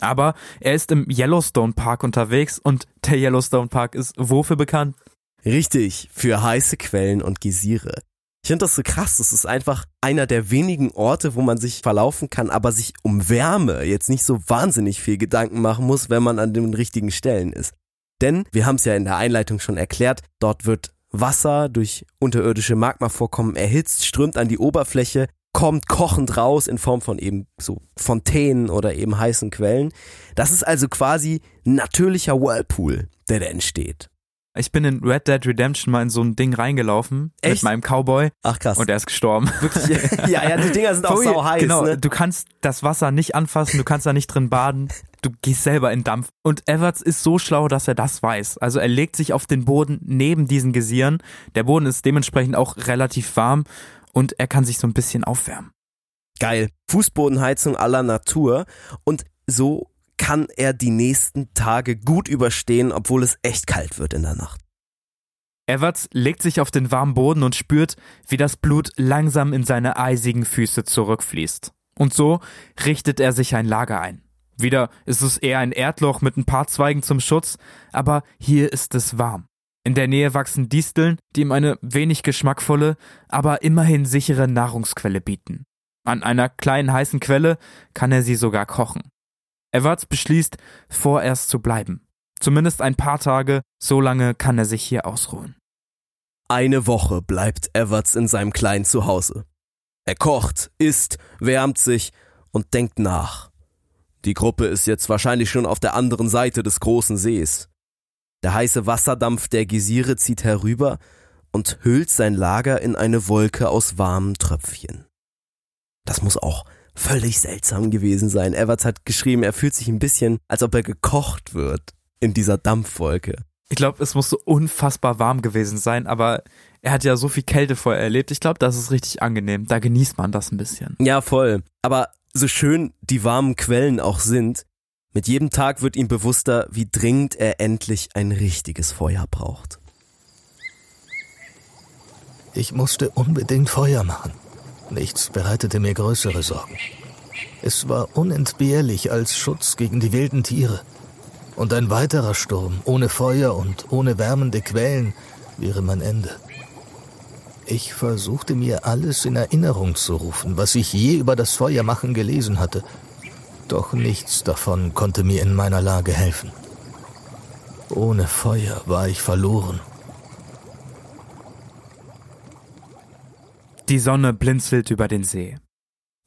Aber er ist im Yellowstone Park unterwegs und der Yellowstone Park ist wofür bekannt? Richtig, für heiße Quellen und Geysire. Ich finde das so krass. Das ist einfach einer der wenigen Orte, wo man sich verlaufen kann, aber sich um Wärme jetzt nicht so wahnsinnig viel Gedanken machen muss, wenn man an den richtigen Stellen ist. Denn, wir haben es ja in der Einleitung schon erklärt, dort wird Wasser durch unterirdische Magmavorkommen erhitzt, strömt an die Oberfläche, kommt kochend raus in Form von eben so Fontänen oder eben heißen Quellen. Das ist also quasi natürlicher Whirlpool, der da entsteht. Ich bin in Red Dead Redemption mal in so ein Ding reingelaufen Echt? mit meinem Cowboy Ach krass. und er ist gestorben. Wirklich? ja, ja, die Dinger sind auch sau heiß. Genau, Ne? du kannst das Wasser nicht anfassen, du kannst da nicht drin baden, du gehst selber in Dampf. Und Everts ist so schlau, dass er das weiß. Also er legt sich auf den Boden neben diesen Gesieren. Der Boden ist dementsprechend auch relativ warm und er kann sich so ein bisschen aufwärmen. Geil. Fußbodenheizung aller Natur. Und so kann er die nächsten Tage gut überstehen, obwohl es echt kalt wird in der Nacht. Everts legt sich auf den warmen Boden und spürt, wie das Blut langsam in seine eisigen Füße zurückfließt. Und so richtet er sich ein Lager ein. Wieder ist es eher ein Erdloch mit ein paar Zweigen zum Schutz, aber hier ist es warm. In der Nähe wachsen Disteln, die ihm eine wenig geschmackvolle, aber immerhin sichere Nahrungsquelle bieten. An einer kleinen heißen Quelle kann er sie sogar kochen. Everts beschließt, vorerst zu bleiben. Zumindest ein paar Tage, so lange kann er sich hier ausruhen. Eine Woche bleibt Everts in seinem kleinen Zuhause. Er kocht, isst, wärmt sich und denkt nach. Die Gruppe ist jetzt wahrscheinlich schon auf der anderen Seite des großen Sees. Der heiße Wasserdampf der Gesire zieht herüber und hüllt sein Lager in eine Wolke aus warmen Tröpfchen. Das muss auch völlig seltsam gewesen sein. Everts hat geschrieben, er fühlt sich ein bisschen, als ob er gekocht wird in dieser Dampfwolke. Ich glaube, es muss so unfassbar warm gewesen sein, aber er hat ja so viel Kälte vorher erlebt. Ich glaube, das ist richtig angenehm. Da genießt man das ein bisschen. Ja, voll. Aber so schön die warmen Quellen auch sind, mit jedem Tag wird ihm bewusster, wie dringend er endlich ein richtiges Feuer braucht. Ich musste unbedingt Feuer machen. Nichts bereitete mir größere Sorgen. Es war unentbehrlich als Schutz gegen die wilden Tiere. Und ein weiterer Sturm ohne Feuer und ohne wärmende Quellen wäre mein Ende. Ich versuchte mir alles in Erinnerung zu rufen, was ich je über das Feuermachen gelesen hatte. Doch nichts davon konnte mir in meiner Lage helfen. Ohne Feuer war ich verloren. Die Sonne blinzelt über den See.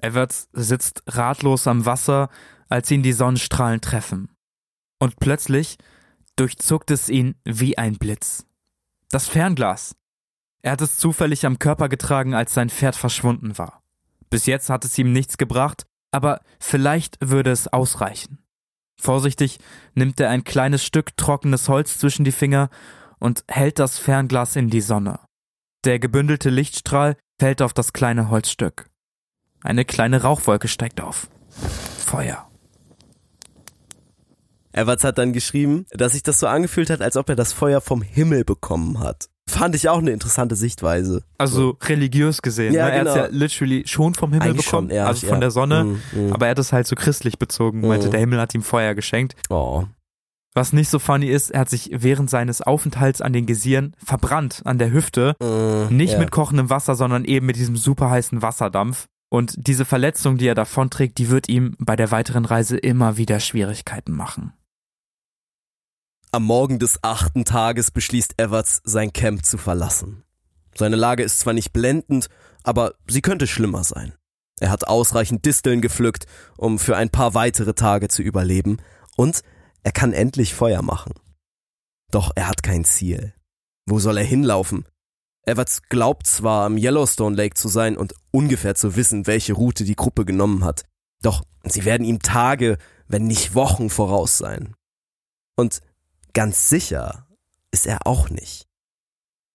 Everts sitzt ratlos am Wasser, als ihn die Sonnenstrahlen treffen. Und plötzlich durchzuckt es ihn wie ein Blitz. Das Fernglas. Er hat es zufällig am Körper getragen, als sein Pferd verschwunden war. Bis jetzt hat es ihm nichts gebracht, aber vielleicht würde es ausreichen. Vorsichtig nimmt er ein kleines Stück trockenes Holz zwischen die Finger und hält das Fernglas in die Sonne. Der gebündelte Lichtstrahl fällt auf das kleine Holzstück. Eine kleine Rauchwolke steigt auf. Feuer. Everts hat dann geschrieben, dass sich das so angefühlt hat, als ob er das Feuer vom Himmel bekommen hat. Fand ich auch eine interessante Sichtweise. Also religiös gesehen. Ja, ne? Er genau. hat ja literally schon vom Himmel Eigentlich bekommen, schon, ja, also ja. von der Sonne. Mm, mm. Aber er hat es halt so christlich bezogen, meinte, Mhm. der Himmel hat ihm Feuer geschenkt. Oh. Was nicht so funny ist, er hat sich während seines Aufenthalts an den Gesieren verbrannt an der Hüfte. Mm, Nicht ja. mit kochendem Wasser, sondern eben mit diesem super heißen Wasserdampf. Und diese Verletzung, die er davonträgt, die wird ihm bei der weiteren Reise immer wieder Schwierigkeiten machen. Am Morgen des achten Tages beschließt Everts, sein Camp zu verlassen. Seine Lage ist zwar nicht blendend, aber sie könnte schlimmer sein. Er hat ausreichend Disteln gepflückt, um für ein paar weitere Tage zu überleben, und er kann endlich Feuer machen. Doch er hat kein Ziel. Wo soll er hinlaufen? Everts glaubt zwar am Yellowstone Lake zu sein und ungefähr zu wissen, welche Route die Gruppe genommen hat, doch sie werden ihm Tage, wenn nicht Wochen voraus sein. Und ganz sicher ist er auch nicht.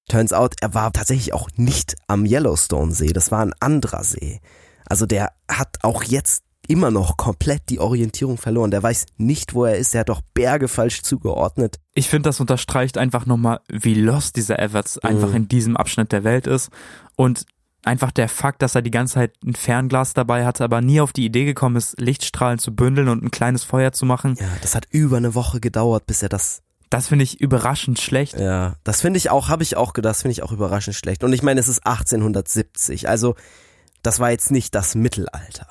Turns out, er war tatsächlich auch nicht am Yellowstone See, das war ein anderer See. Also der hat auch jetzt immer noch komplett die Orientierung verloren. Der weiß nicht, wo er ist, er hat doch Berge falsch zugeordnet. Ich finde, das unterstreicht einfach nochmal, wie lost dieser Everts einfach Mhm. in diesem Abschnitt der Welt ist. Und einfach der Fakt, dass er die ganze Zeit ein Fernglas dabei hatte, aber nie auf die Idee gekommen ist, Lichtstrahlen zu bündeln und ein kleines Feuer zu machen, Ja, das hat über eine Woche gedauert, bis er das das finde ich überraschend schlecht. Ja, das finde ich auch, habe ich auch gedacht, das finde ich auch überraschend schlecht. Und ich meine, es ist 1870, also das war jetzt nicht das Mittelalter.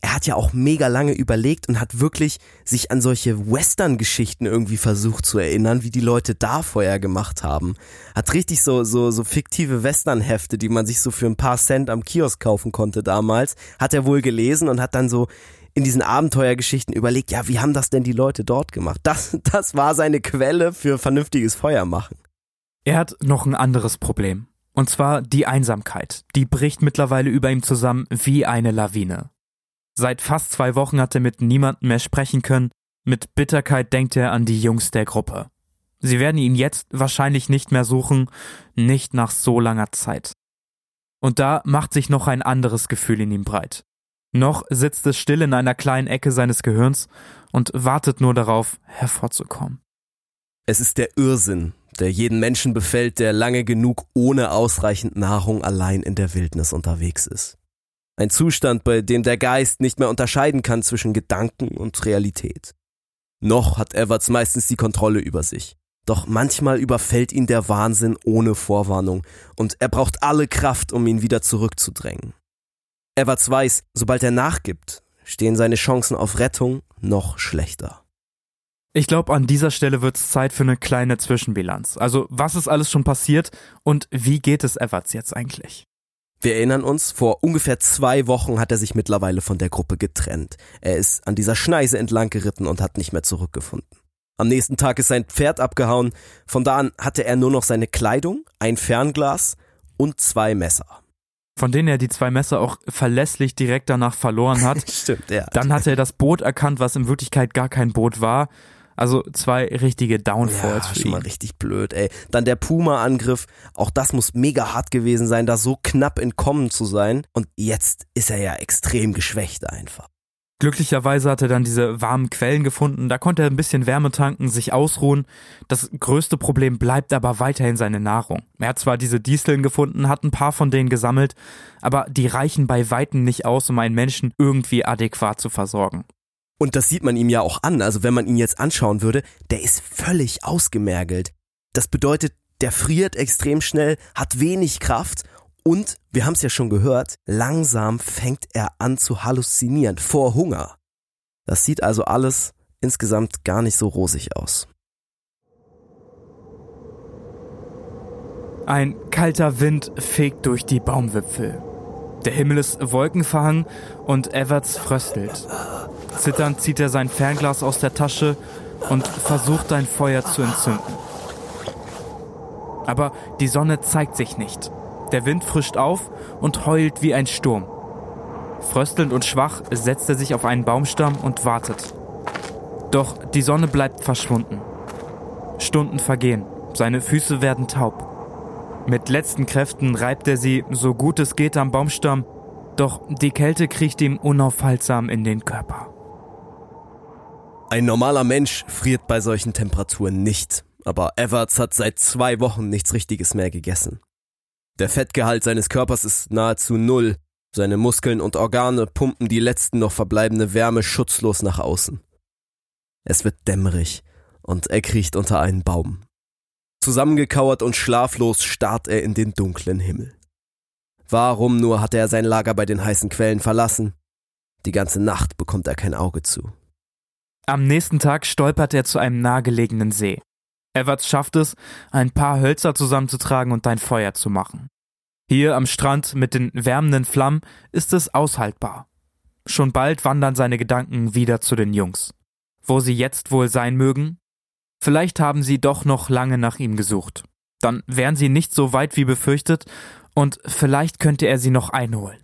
Er hat ja auch mega lange überlegt und hat wirklich sich an solche Western-Geschichten irgendwie versucht zu erinnern, wie die Leute da vorher gemacht haben. Hat richtig so, so, so fiktive Western-Hefte, die man sich so für ein paar Cent am Kiosk kaufen konnte damals, hat er wohl gelesen und hat dann so in diesen Abenteuergeschichten überlegt, ja, wie haben das denn die Leute dort gemacht? Das, das war seine Quelle für vernünftiges Feuer machen. Er hat noch ein anderes Problem. Und zwar die Einsamkeit. Die bricht mittlerweile über ihm zusammen wie eine Lawine. Seit fast zwei Wochen hat er mit niemandem mehr sprechen können. Mit Bitterkeit denkt er an die Jungs der Gruppe. Sie werden ihn jetzt wahrscheinlich nicht mehr suchen, nicht nach so langer Zeit. Und da macht sich noch ein anderes Gefühl in ihm breit. Noch sitzt es still in einer kleinen Ecke seines Gehirns und wartet nur darauf, hervorzukommen. Es ist der Irrsinn, der jeden Menschen befällt, der lange genug ohne ausreichend Nahrung allein in der Wildnis unterwegs ist. Ein Zustand, bei dem der Geist nicht mehr unterscheiden kann zwischen Gedanken und Realität. Noch hat Everts meistens die Kontrolle über sich. Doch manchmal überfällt ihn der Wahnsinn ohne Vorwarnung und er braucht alle Kraft, um ihn wieder zurückzudrängen. Everts weiß, sobald er nachgibt, stehen seine Chancen auf Rettung noch schlechter. Ich glaube, an dieser Stelle wird es Zeit für eine kleine Zwischenbilanz. Also, was ist alles schon passiert und wie geht es Everts jetzt eigentlich? Wir erinnern uns, vor ungefähr zwei Wochen hat er sich mittlerweile von der Gruppe getrennt. Er ist an dieser Schneise entlang geritten und hat nicht mehr zurückgefunden. Am nächsten Tag ist sein Pferd abgehauen. Von da an hatte er nur noch seine Kleidung, ein Fernglas und zwei Messer. Von denen er die zwei Messer auch verlässlich direkt danach verloren hat. Stimmt, ja. Dann hat er das Boot erkannt, was in Wirklichkeit gar kein Boot war. Also zwei richtige Downfalls ja, für schon ihn. mal richtig blöd, ey. Dann der Puma-Angriff, auch das muss mega hart gewesen sein, da so knapp entkommen zu sein. Und jetzt ist er ja extrem geschwächt einfach. Glücklicherweise hat er dann diese warmen Quellen gefunden, da konnte er ein bisschen Wärme tanken, sich ausruhen. Das größte Problem bleibt aber weiterhin seine Nahrung. Er hat zwar diese Disteln gefunden, hat ein paar von denen gesammelt, aber die reichen bei Weitem nicht aus, um einen Menschen irgendwie adäquat zu versorgen. Und das sieht man ihm ja auch an. Also wenn man ihn jetzt anschauen würde, der ist völlig ausgemergelt. Das bedeutet, der friert extrem schnell, hat wenig Kraft und, wir haben es ja schon gehört, langsam fängt er an zu halluzinieren vor Hunger. Das sieht also alles insgesamt gar nicht so rosig aus. Ein kalter Wind fegt durch die Baumwipfel. Der Himmel ist wolkenverhangen und Everts fröstelt. Zitternd zieht er sein Fernglas aus der Tasche und versucht ein Feuer zu entzünden. Aber die Sonne zeigt sich nicht. Der Wind frischt auf und heult wie ein Sturm. Fröstelnd und schwach setzt er sich auf einen Baumstamm und wartet. Doch die Sonne bleibt verschwunden. Stunden vergehen, seine Füße werden taub. Mit letzten Kräften reibt er sie, so gut es geht, am Baumstamm, doch die Kälte kriecht ihm unaufhaltsam in den Körper. Ein normaler Mensch friert bei solchen Temperaturen nicht, aber Everts hat seit zwei Wochen nichts Richtiges mehr gegessen. Der Fettgehalt seines Körpers ist nahezu null, seine Muskeln und Organe pumpen die letzten noch verbleibende Wärme schutzlos nach außen. Es wird dämmerig und er kriecht unter einen Baum. Zusammengekauert und schlaflos starrt er in den dunklen Himmel. Warum nur hat er sein Lager bei den heißen Quellen verlassen? Die ganze Nacht bekommt er kein Auge zu. Am nächsten Tag stolpert er zu einem nahegelegenen See. Everts schafft es, ein paar Hölzer zusammenzutragen und ein Feuer zu machen. Hier am Strand mit den wärmenden Flammen ist es aushaltbar. Schon bald wandern seine Gedanken wieder zu den Jungs. Wo sie jetzt wohl sein mögen? Vielleicht haben sie doch noch lange nach ihm gesucht. Dann wären sie nicht so weit wie befürchtet und vielleicht könnte er sie noch einholen.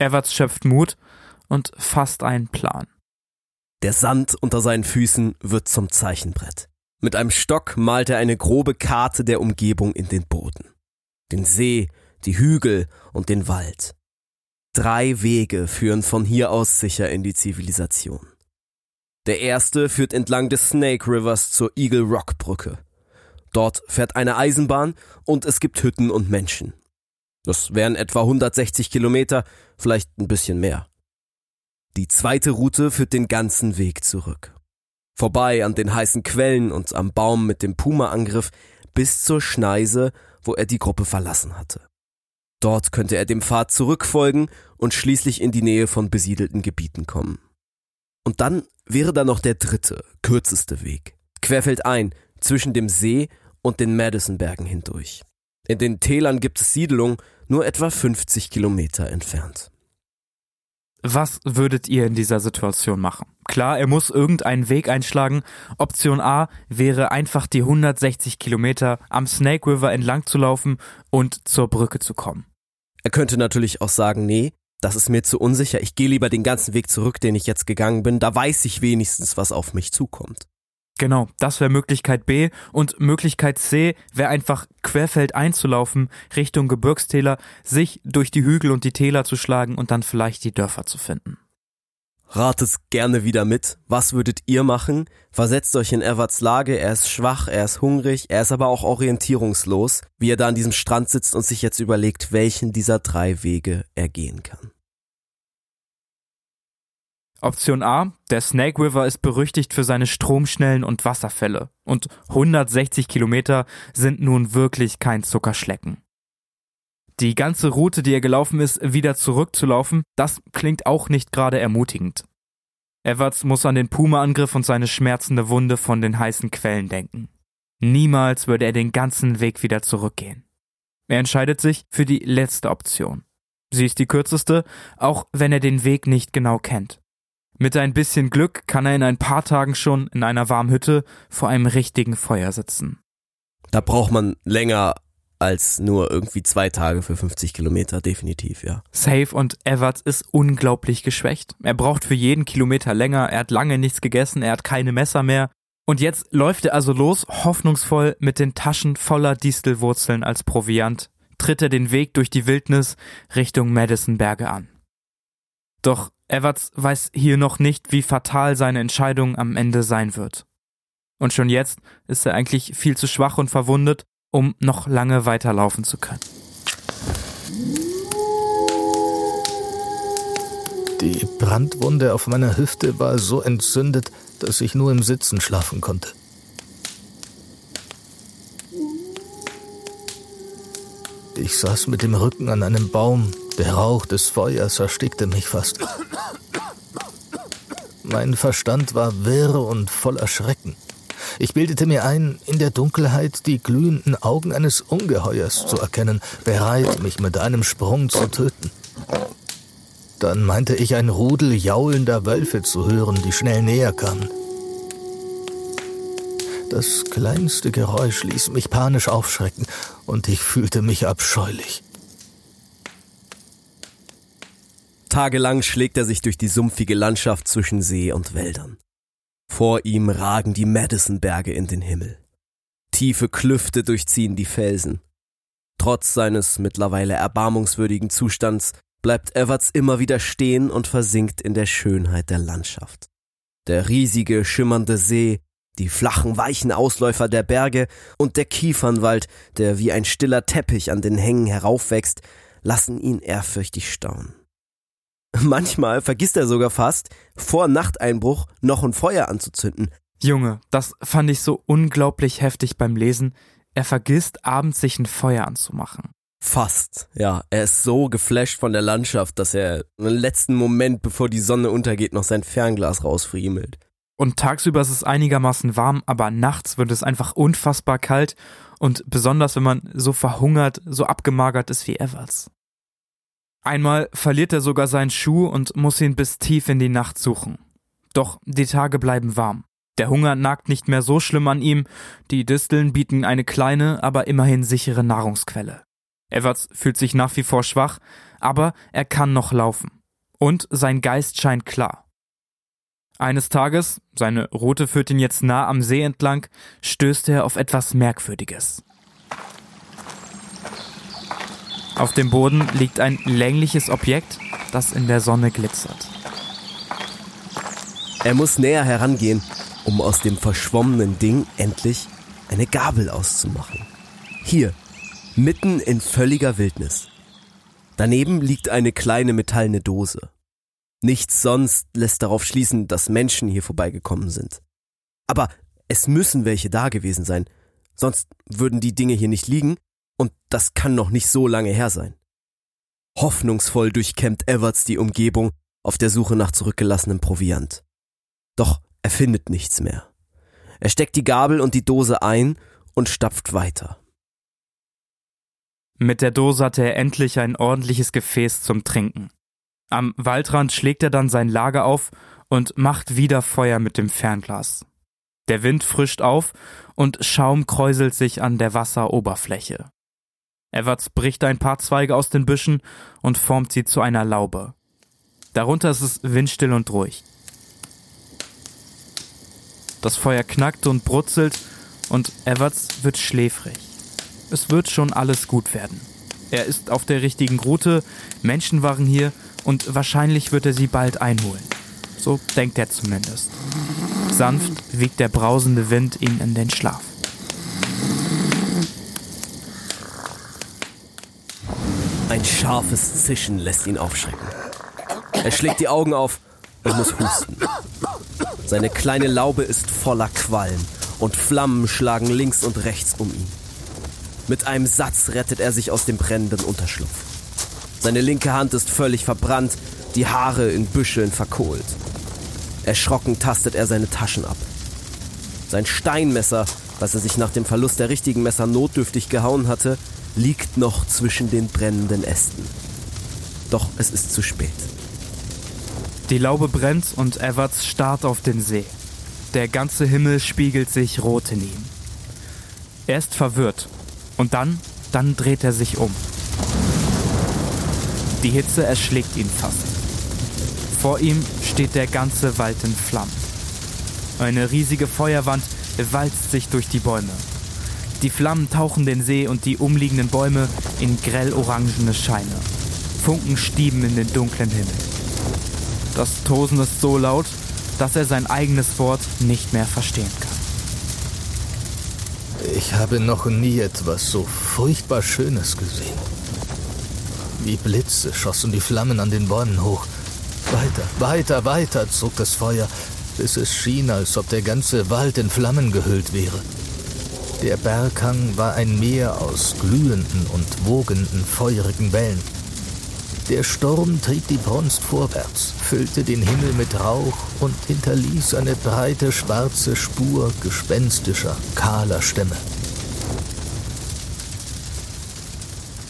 Everts schöpft Mut und fasst einen Plan. Der Sand unter seinen Füßen wird zum Zeichenbrett. Mit einem Stock malt er eine grobe Karte der Umgebung in den Boden. Den See, die Hügel und den Wald. Drei Wege führen von hier aus sicher in die Zivilisation. Der erste führt entlang des Snake Rivers zur Eagle Rock Brücke. Dort fährt eine Eisenbahn und es gibt Hütten und Menschen. Das wären etwa 160 Kilometer, vielleicht ein bisschen mehr. Die zweite Route führt den ganzen Weg zurück. Vorbei an den heißen Quellen und am Baum mit dem Puma-Angriff bis zur Schneise, wo er die Gruppe verlassen hatte. Dort könnte er dem Pfad zurückfolgen und schließlich in die Nähe von besiedelten Gebieten kommen. Und dann wäre da noch der dritte, kürzeste Weg. Querfeldein zwischen dem See und den Madisonbergen hindurch. In den Tälern gibt es Siedlungen nur etwa 50 Kilometer entfernt. Was würdet ihr in dieser Situation machen? Klar, er muss irgendeinen Weg einschlagen. Option A wäre einfach die 160 Kilometer am Snake River entlang zu laufen und zur Brücke zu kommen. Er könnte natürlich auch sagen, nee, das ist mir zu unsicher, ich gehe lieber den ganzen Weg zurück, den ich jetzt gegangen bin, da weiß ich wenigstens, was auf mich zukommt. Genau, das wäre Möglichkeit B und Möglichkeit C wäre einfach querfeld einzulaufen, Richtung Gebirgstäler, sich durch die Hügel und die Täler zu schlagen und dann vielleicht die Dörfer zu finden. Ratet gerne wieder mit. Was würdet ihr machen? Versetzt euch in Everts Lage. Er ist schwach, er ist hungrig, er ist aber auch orientierungslos, wie er da an diesem Strand sitzt und sich jetzt überlegt, welchen dieser drei Wege er gehen kann. Option A, der Snake River ist berüchtigt für seine Stromschnellen und Wasserfälle. Und 160 Kilometer sind nun wirklich kein Zuckerschlecken. Die ganze Route, die er gelaufen ist, wieder zurückzulaufen, das klingt auch nicht gerade ermutigend. Everts muss an den Puma-Angriff und seine schmerzende Wunde von den heißen Quellen denken. Niemals würde er den ganzen Weg wieder zurückgehen. Er entscheidet sich für die letzte Option. Sie ist die kürzeste, auch wenn er den Weg nicht genau kennt. Mit ein bisschen Glück kann er in ein paar Tagen schon in einer warmen Hütte vor einem richtigen Feuer sitzen. Da braucht man länger als nur irgendwie zwei Tage für 50 Kilometer, definitiv, ja. Safe und Everts ist unglaublich geschwächt. Er braucht für jeden Kilometer länger, er hat lange nichts gegessen, er hat keine Messer mehr. Und jetzt läuft er also los, hoffnungsvoll mit den Taschen voller Distelwurzeln als Proviant, tritt er den Weg durch die Wildnis Richtung Madison Berge an. Doch Everts weiß hier noch nicht, wie fatal seine Entscheidung am Ende sein wird. Und schon jetzt ist er eigentlich viel zu schwach und verwundet, um noch lange weiterlaufen zu können. Die Brandwunde auf meiner Hüfte war so entzündet, dass ich nur im Sitzen schlafen konnte. Ich saß mit dem Rücken an einem Baum. Der Rauch des Feuers erstickte mich fast. Mein Verstand war wirr und voller Schrecken. Ich bildete mir ein, in der Dunkelheit die glühenden Augen eines Ungeheuers zu erkennen, bereit, mich mit einem Sprung zu töten. Dann meinte ich ein Rudel jaulender Wölfe zu hören, die schnell näher kamen. Das kleinste Geräusch ließ mich panisch aufschrecken, und ich fühlte mich abscheulich. Tagelang schlägt er sich durch die sumpfige Landschaft zwischen See und Wäldern. Vor ihm ragen die Madison-Berge in den Himmel. Tiefe Klüfte durchziehen die Felsen. Trotz seines mittlerweile erbarmungswürdigen Zustands bleibt Everts immer wieder stehen und versinkt in der Schönheit der Landschaft. Der riesige, schimmernde See, die flachen, weichen Ausläufer der Berge und der Kiefernwald, der wie ein stiller Teppich an den Hängen heraufwächst, lassen ihn ehrfürchtig staunen. Manchmal vergisst er sogar fast, vor Nachteinbruch noch ein Feuer anzuzünden. Junge, das fand ich so unglaublich heftig beim Lesen. Er vergisst abends sich ein Feuer anzumachen. Fast, ja. Er ist so geflasht von der Landschaft, dass er im letzten Moment, bevor die Sonne untergeht, noch sein Fernglas rausfriemelt. Und tagsüber ist es einigermaßen warm, aber nachts wird es einfach unfassbar kalt und besonders wenn man so verhungert, so abgemagert ist wie Evers. Einmal verliert er sogar seinen Schuh und muss ihn bis tief in die Nacht suchen. Doch die Tage bleiben warm. Der Hunger nagt nicht mehr so schlimm an ihm, die Disteln bieten eine kleine, aber immerhin sichere Nahrungsquelle. Everts fühlt sich nach wie vor schwach, aber er kann noch laufen. Und sein Geist scheint klar. Eines Tages, seine Route führt ihn jetzt nah am See entlang, stößt er auf etwas Merkwürdiges. Auf dem Boden liegt ein längliches Objekt, das in der Sonne glitzert. Er muss näher herangehen, um aus dem verschwommenen Ding endlich eine Gabel auszumachen. Hier, mitten in völliger Wildnis. Daneben liegt eine kleine metallene Dose. Nichts sonst lässt darauf schließen, dass Menschen hier vorbeigekommen sind. Aber es müssen welche da gewesen sein, sonst würden die Dinge hier nicht liegen und das kann noch nicht so lange her sein. Hoffnungsvoll durchkämmt Everts die Umgebung auf der Suche nach zurückgelassenem Proviant. Doch er findet nichts mehr. Er steckt die Gabel und die Dose ein und stapft weiter. Mit der Dose hatte er endlich ein ordentliches Gefäß zum Trinken. Am Waldrand schlägt er dann sein Lager auf und macht wieder Feuer mit dem Fernglas. Der Wind frischt auf und Schaum kräuselt sich an der Wasseroberfläche. Everts bricht ein paar Zweige aus den Büschen und formt sie zu einer Laube. Darunter ist es windstill und ruhig. Das Feuer knackt und brutzelt und Everts wird schläfrig. Es wird schon alles gut werden. Er ist auf der richtigen Route, Menschen waren hier und wahrscheinlich wird er sie bald einholen. So denkt er zumindest. Sanft wiegt der brausende Wind ihn in den Schlaf. Ein scharfes Zischen lässt ihn aufschrecken. Er schlägt die Augen auf und muss husten. Seine kleine Laube ist voller Qualm und Flammen schlagen links und rechts um ihn. Mit einem Satz rettet er sich aus dem brennenden Unterschlupf. Seine linke Hand ist völlig verbrannt, die Haare in Büscheln verkohlt. Erschrocken tastet er seine Taschen ab. Sein Steinmesser, was er sich nach dem Verlust der richtigen Messer notdürftig gehauen hatte, liegt noch zwischen den brennenden Ästen. Doch es ist zu spät. Die Laube brennt und Everts starrt auf den See. Der ganze Himmel spiegelt sich rot in ihm. Er ist verwirrt. Und dann, dann dreht er sich um. Die Hitze erschlägt ihn fast. Vor ihm steht der ganze Wald in Flammen. Eine riesige Feuerwand walzt sich durch die Bäume. Die Flammen tauchen den See und die umliegenden Bäume in grell-orangene Scheine. Funken stieben in den dunklen Himmel. Das Tosen ist so laut, dass er sein eigenes Wort nicht mehr verstehen kann. Ich habe noch nie etwas so furchtbar Schönes gesehen. Wie Blitze schossen die Flammen an den Bäumen hoch. Weiter, weiter, weiter zog das Feuer, bis es schien, als ob der ganze Wald in Flammen gehüllt wäre. Der Berghang war ein Meer aus glühenden und wogenden, feurigen Wellen. Der Sturm trieb die Brunst vorwärts, füllte den Himmel mit Rauch und hinterließ eine breite schwarze Spur gespenstischer, kahler Stämme.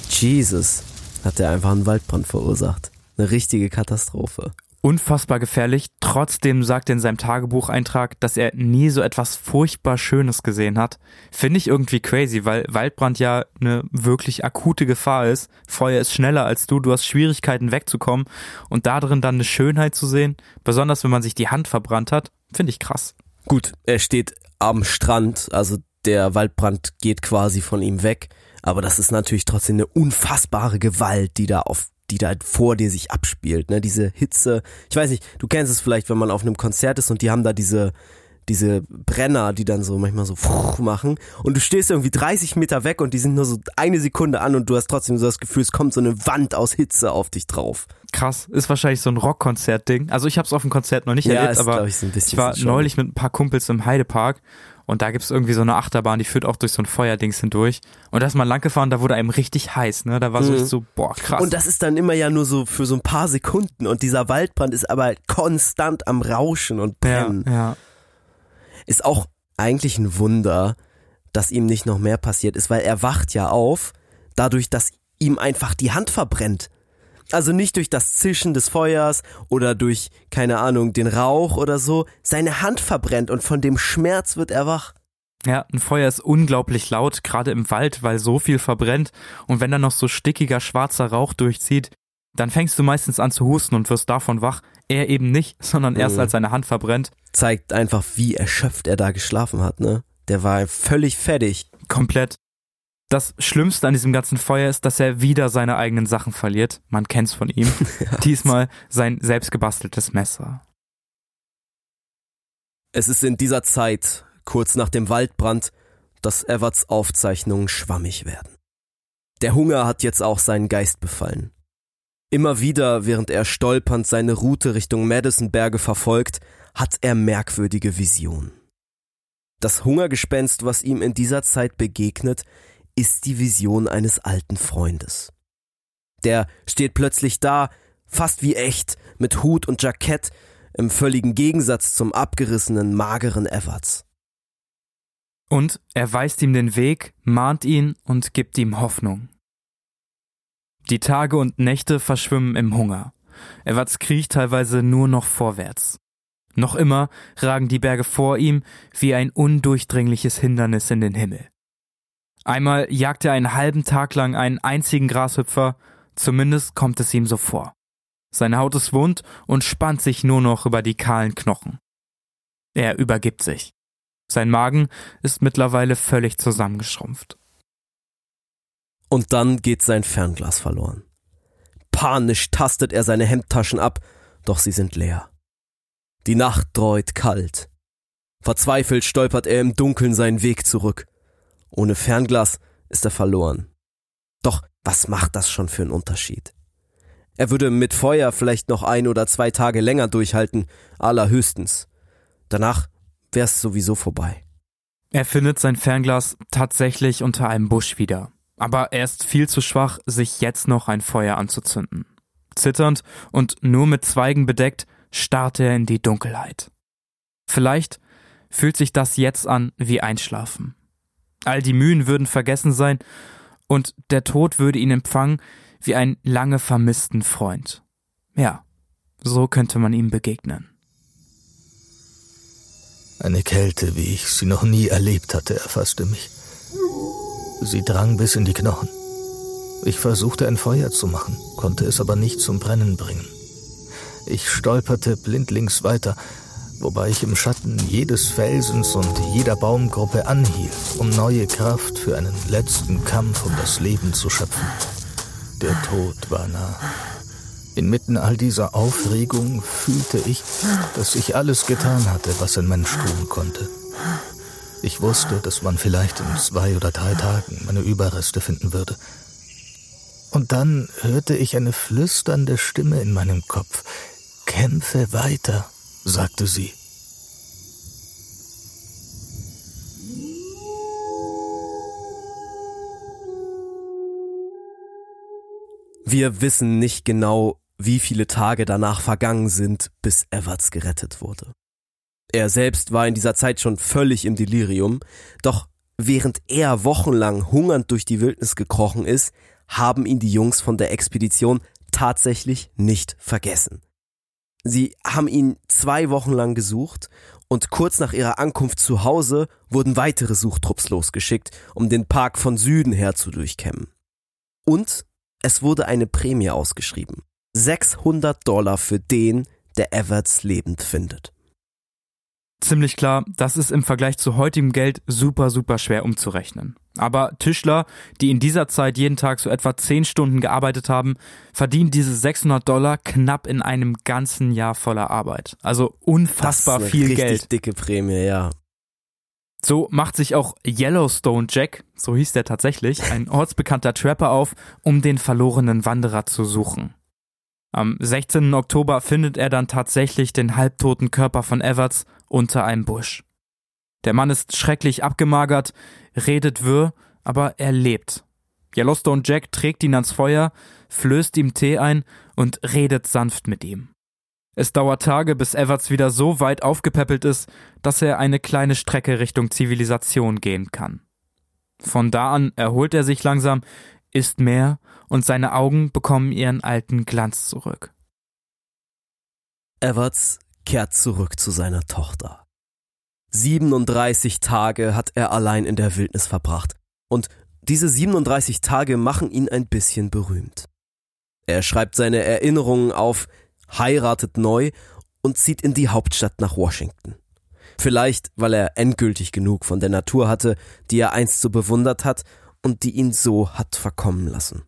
Jesus, hat er einfach einen Waldbrand verursacht. Eine richtige Katastrophe unfassbar gefährlich. Trotzdem sagt er in seinem Tagebucheintrag, dass er nie so etwas furchtbar Schönes gesehen hat. Finde ich irgendwie crazy, weil Waldbrand ja eine wirklich akute Gefahr ist. Feuer ist schneller als du, du hast Schwierigkeiten wegzukommen und da drin dann eine Schönheit zu sehen, besonders wenn man sich die Hand verbrannt hat, finde ich krass. Gut, er steht am Strand, also der Waldbrand geht quasi von ihm weg, aber das ist natürlich trotzdem eine unfassbare Gewalt, die da auf die da vor dir sich abspielt, ne? Diese Hitze. Ich weiß nicht, du kennst es vielleicht, wenn man auf einem Konzert ist und die haben da diese diese Brenner, die dann so manchmal so machen und du stehst irgendwie 30 Meter weg und die sind nur so eine Sekunde an und du hast trotzdem so das Gefühl, es kommt so eine Wand aus Hitze auf dich drauf. Krass, ist wahrscheinlich so ein Rockkonzert-Ding. Also ich habe es auf dem Konzert noch nicht ja, erlebt, ist, aber ich, so ich war neulich mit ein paar Kumpels im Heidepark und da gibt's irgendwie so eine Achterbahn, die führt auch durch so ein Feuerdings hindurch. Und da ist man lang gefahren, da wurde einem richtig heiß, ne? Da war so, mhm. so, boah, krass. Und das ist dann immer ja nur so für so ein paar Sekunden. Und dieser Waldbrand ist aber konstant am Rauschen und brennen. Ja, ja. Ist auch eigentlich ein Wunder, dass ihm nicht noch mehr passiert ist, weil er wacht ja auf, dadurch, dass ihm einfach die Hand verbrennt. Also nicht durch das Zischen des Feuers oder durch, keine Ahnung, den Rauch oder so. Seine Hand verbrennt und von dem Schmerz wird er wach. Ja, ein Feuer ist unglaublich laut, gerade im Wald, weil so viel verbrennt. Und wenn dann noch so stickiger schwarzer Rauch durchzieht, dann fängst du meistens an zu husten und wirst davon wach. Er eben nicht, sondern erst mhm. als seine Hand verbrennt. Zeigt einfach, wie erschöpft er da geschlafen hat, ne? Der war völlig fertig. Komplett. Das Schlimmste an diesem ganzen Feuer ist, dass er wieder seine eigenen Sachen verliert. Man kennt's von ihm. Diesmal sein selbstgebasteltes Messer. Es ist in dieser Zeit, kurz nach dem Waldbrand, dass Everts Aufzeichnungen schwammig werden. Der Hunger hat jetzt auch seinen Geist befallen. Immer wieder, während er stolpernd seine Route Richtung Madison-Berge verfolgt, hat er merkwürdige Visionen. Das Hungergespenst, was ihm in dieser Zeit begegnet, ist die Vision eines alten Freundes. Der steht plötzlich da, fast wie echt, mit Hut und Jackett, im völligen Gegensatz zum abgerissenen, mageren Everts. Und er weist ihm den Weg, mahnt ihn und gibt ihm Hoffnung. Die Tage und Nächte verschwimmen im Hunger. Everts kriecht teilweise nur noch vorwärts. Noch immer ragen die Berge vor ihm wie ein undurchdringliches Hindernis in den Himmel. Einmal jagt er einen halben Tag lang einen einzigen Grashüpfer, zumindest kommt es ihm so vor. Seine Haut ist wund und spannt sich nur noch über die kahlen Knochen. Er übergibt sich. Sein Magen ist mittlerweile völlig zusammengeschrumpft. Und dann geht sein Fernglas verloren. Panisch tastet er seine Hemdtaschen ab, doch sie sind leer. Die Nacht dreut kalt. Verzweifelt stolpert er im Dunkeln seinen Weg zurück. Ohne Fernglas ist er verloren. Doch was macht das schon für einen Unterschied? Er würde mit Feuer vielleicht noch ein oder zwei Tage länger durchhalten, allerhöchstens. Danach wär's sowieso vorbei. Er findet sein Fernglas tatsächlich unter einem Busch wieder. Aber er ist viel zu schwach, sich jetzt noch ein Feuer anzuzünden. Zitternd und nur mit Zweigen bedeckt, starrt er in die Dunkelheit. Vielleicht fühlt sich das jetzt an wie Einschlafen. All die Mühen würden vergessen sein und der Tod würde ihn empfangen wie einen lange vermissten Freund. Ja, so könnte man ihm begegnen. Eine Kälte, wie ich sie noch nie erlebt hatte, erfasste mich. Sie drang bis in die Knochen. Ich versuchte ein Feuer zu machen, konnte es aber nicht zum Brennen bringen. Ich stolperte blindlings weiter, wobei ich im Schatten jedes Felsens und jeder Baumgruppe anhielt, um neue Kraft für einen letzten Kampf um das Leben zu schöpfen. Der Tod war nah. Inmitten all dieser Aufregung fühlte ich, dass ich alles getan hatte, was ein Mensch tun konnte. Ich wusste, dass man vielleicht in zwei oder drei Tagen meine Überreste finden würde. Und dann hörte ich eine flüsternde Stimme in meinem Kopf. Kämpfe weiter, sagte sie. Wir wissen nicht genau, wie viele Tage danach vergangen sind, bis Everts gerettet wurde. Er selbst war in dieser Zeit schon völlig im Delirium, doch während er wochenlang hungernd durch die Wildnis gekrochen ist, haben ihn die Jungs von der Expedition tatsächlich nicht vergessen. Sie haben ihn zwei Wochen lang gesucht und kurz nach ihrer Ankunft zu Hause wurden weitere Suchtrupps losgeschickt, um den Park von Süden her zu durchkämmen. Und es wurde eine Prämie ausgeschrieben. 600 Dollar für den, der Everts lebend findet. Ziemlich klar, das ist im Vergleich zu heutigem Geld super, super schwer umzurechnen. Aber Tischler, die in dieser Zeit jeden Tag so etwa 10 Stunden gearbeitet haben, verdienen diese 600 Dollar knapp in einem ganzen Jahr voller Arbeit. Also unfassbar das ist viel eine richtig Geld. dicke Prämie, ja. So macht sich auch Yellowstone Jack, so hieß der tatsächlich, ein ortsbekannter Trapper auf, um den verlorenen Wanderer zu suchen. Am 16. Oktober findet er dann tatsächlich den halbtoten Körper von Everts unter einem Busch. Der Mann ist schrecklich abgemagert, redet wirr, aber er lebt. Yellowstone Jack trägt ihn ans Feuer, flößt ihm Tee ein und redet sanft mit ihm. Es dauert Tage, bis Everts wieder so weit aufgepäppelt ist, dass er eine kleine Strecke Richtung Zivilisation gehen kann. Von da an erholt er sich langsam, isst mehr und seine Augen bekommen ihren alten Glanz zurück. Everts kehrt zurück zu seiner Tochter. 37 Tage hat er allein in der Wildnis verbracht und diese 37 Tage machen ihn ein bisschen berühmt. Er schreibt seine Erinnerungen auf, heiratet neu und zieht in die Hauptstadt nach Washington. Vielleicht, weil er endgültig genug von der Natur hatte, die er einst so bewundert hat und die ihn so hat verkommen lassen.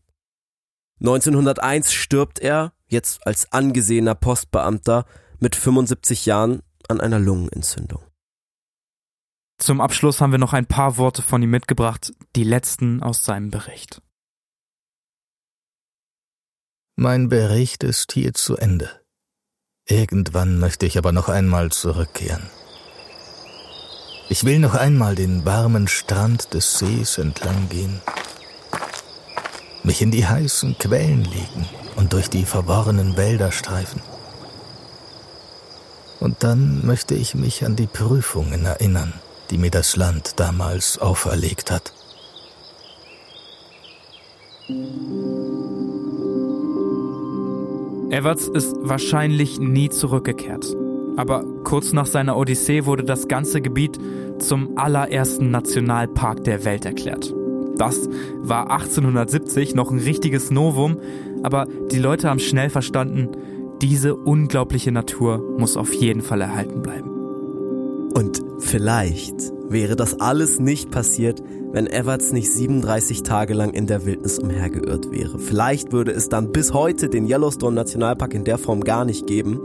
1901 stirbt er, jetzt als angesehener Postbeamter, mit 75 Jahren an einer Lungenentzündung. Zum Abschluss haben wir noch ein paar Worte von ihm mitgebracht, die letzten aus seinem Bericht. Mein Bericht ist hier zu Ende. Irgendwann möchte ich aber noch einmal zurückkehren. Ich will noch einmal den warmen Strand des Sees entlang gehen. mich in die heißen Quellen legen und durch die verworrenen Wälder streifen. Und dann möchte ich mich an die Prüfungen erinnern, die mir das Land damals auferlegt hat. Everts ist wahrscheinlich nie zurückgekehrt. Aber kurz nach seiner Odyssee wurde das ganze Gebiet zum allerersten Nationalpark der Welt erklärt. Das war 1870 noch ein richtiges Novum, aber die Leute haben schnell verstanden, diese unglaubliche Natur muss auf jeden Fall erhalten bleiben. Und vielleicht wäre das alles nicht passiert, wenn Everts nicht 37 Tage lang in der Wildnis umhergeirrt wäre. Vielleicht würde es dann bis heute den Yellowstone Nationalpark in der Form gar nicht geben.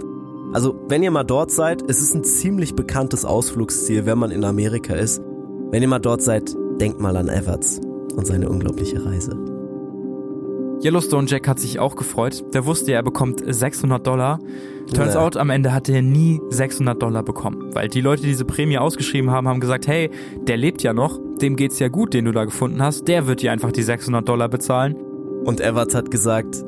Also, wenn ihr mal dort seid, es ist ein ziemlich bekanntes Ausflugsziel, wenn man in Amerika ist. Wenn ihr mal dort seid, denkt mal an Everts und seine unglaubliche Reise. Yellowstone Jack hat sich auch gefreut. Der wusste ja, er bekommt 600 Dollar. Turns out, am Ende hat er nie 600 Dollar bekommen. Weil die Leute, die diese Prämie ausgeschrieben haben, haben gesagt, hey, der lebt ja noch, dem geht's ja gut, den du da gefunden hast. Der wird dir einfach die 600 Dollar bezahlen. Und Everts hat gesagt,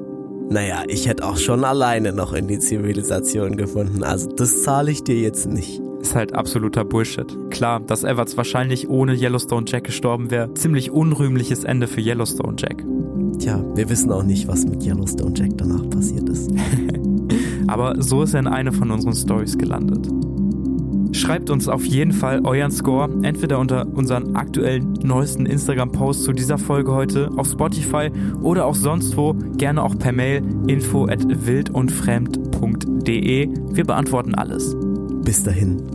naja, ich hätte auch schon alleine noch in die Zivilisation gefunden. Also das zahle ich dir jetzt nicht. Ist halt absoluter Bullshit. Klar, dass Everts wahrscheinlich ohne Yellowstone Jack gestorben wäre. Ziemlich unrühmliches Ende für Yellowstone Jack. Tja, wir wissen auch nicht, was mit Yellowstone Jack danach passiert ist. Aber so ist er in eine von unseren Stories gelandet. Schreibt uns auf jeden Fall euren Score, entweder unter unseren aktuellen neuesten Instagram-Post zu dieser Folge heute auf Spotify oder auch sonst wo, gerne auch per Mail info at wildundfremd.de. Wir beantworten alles. Bis dahin,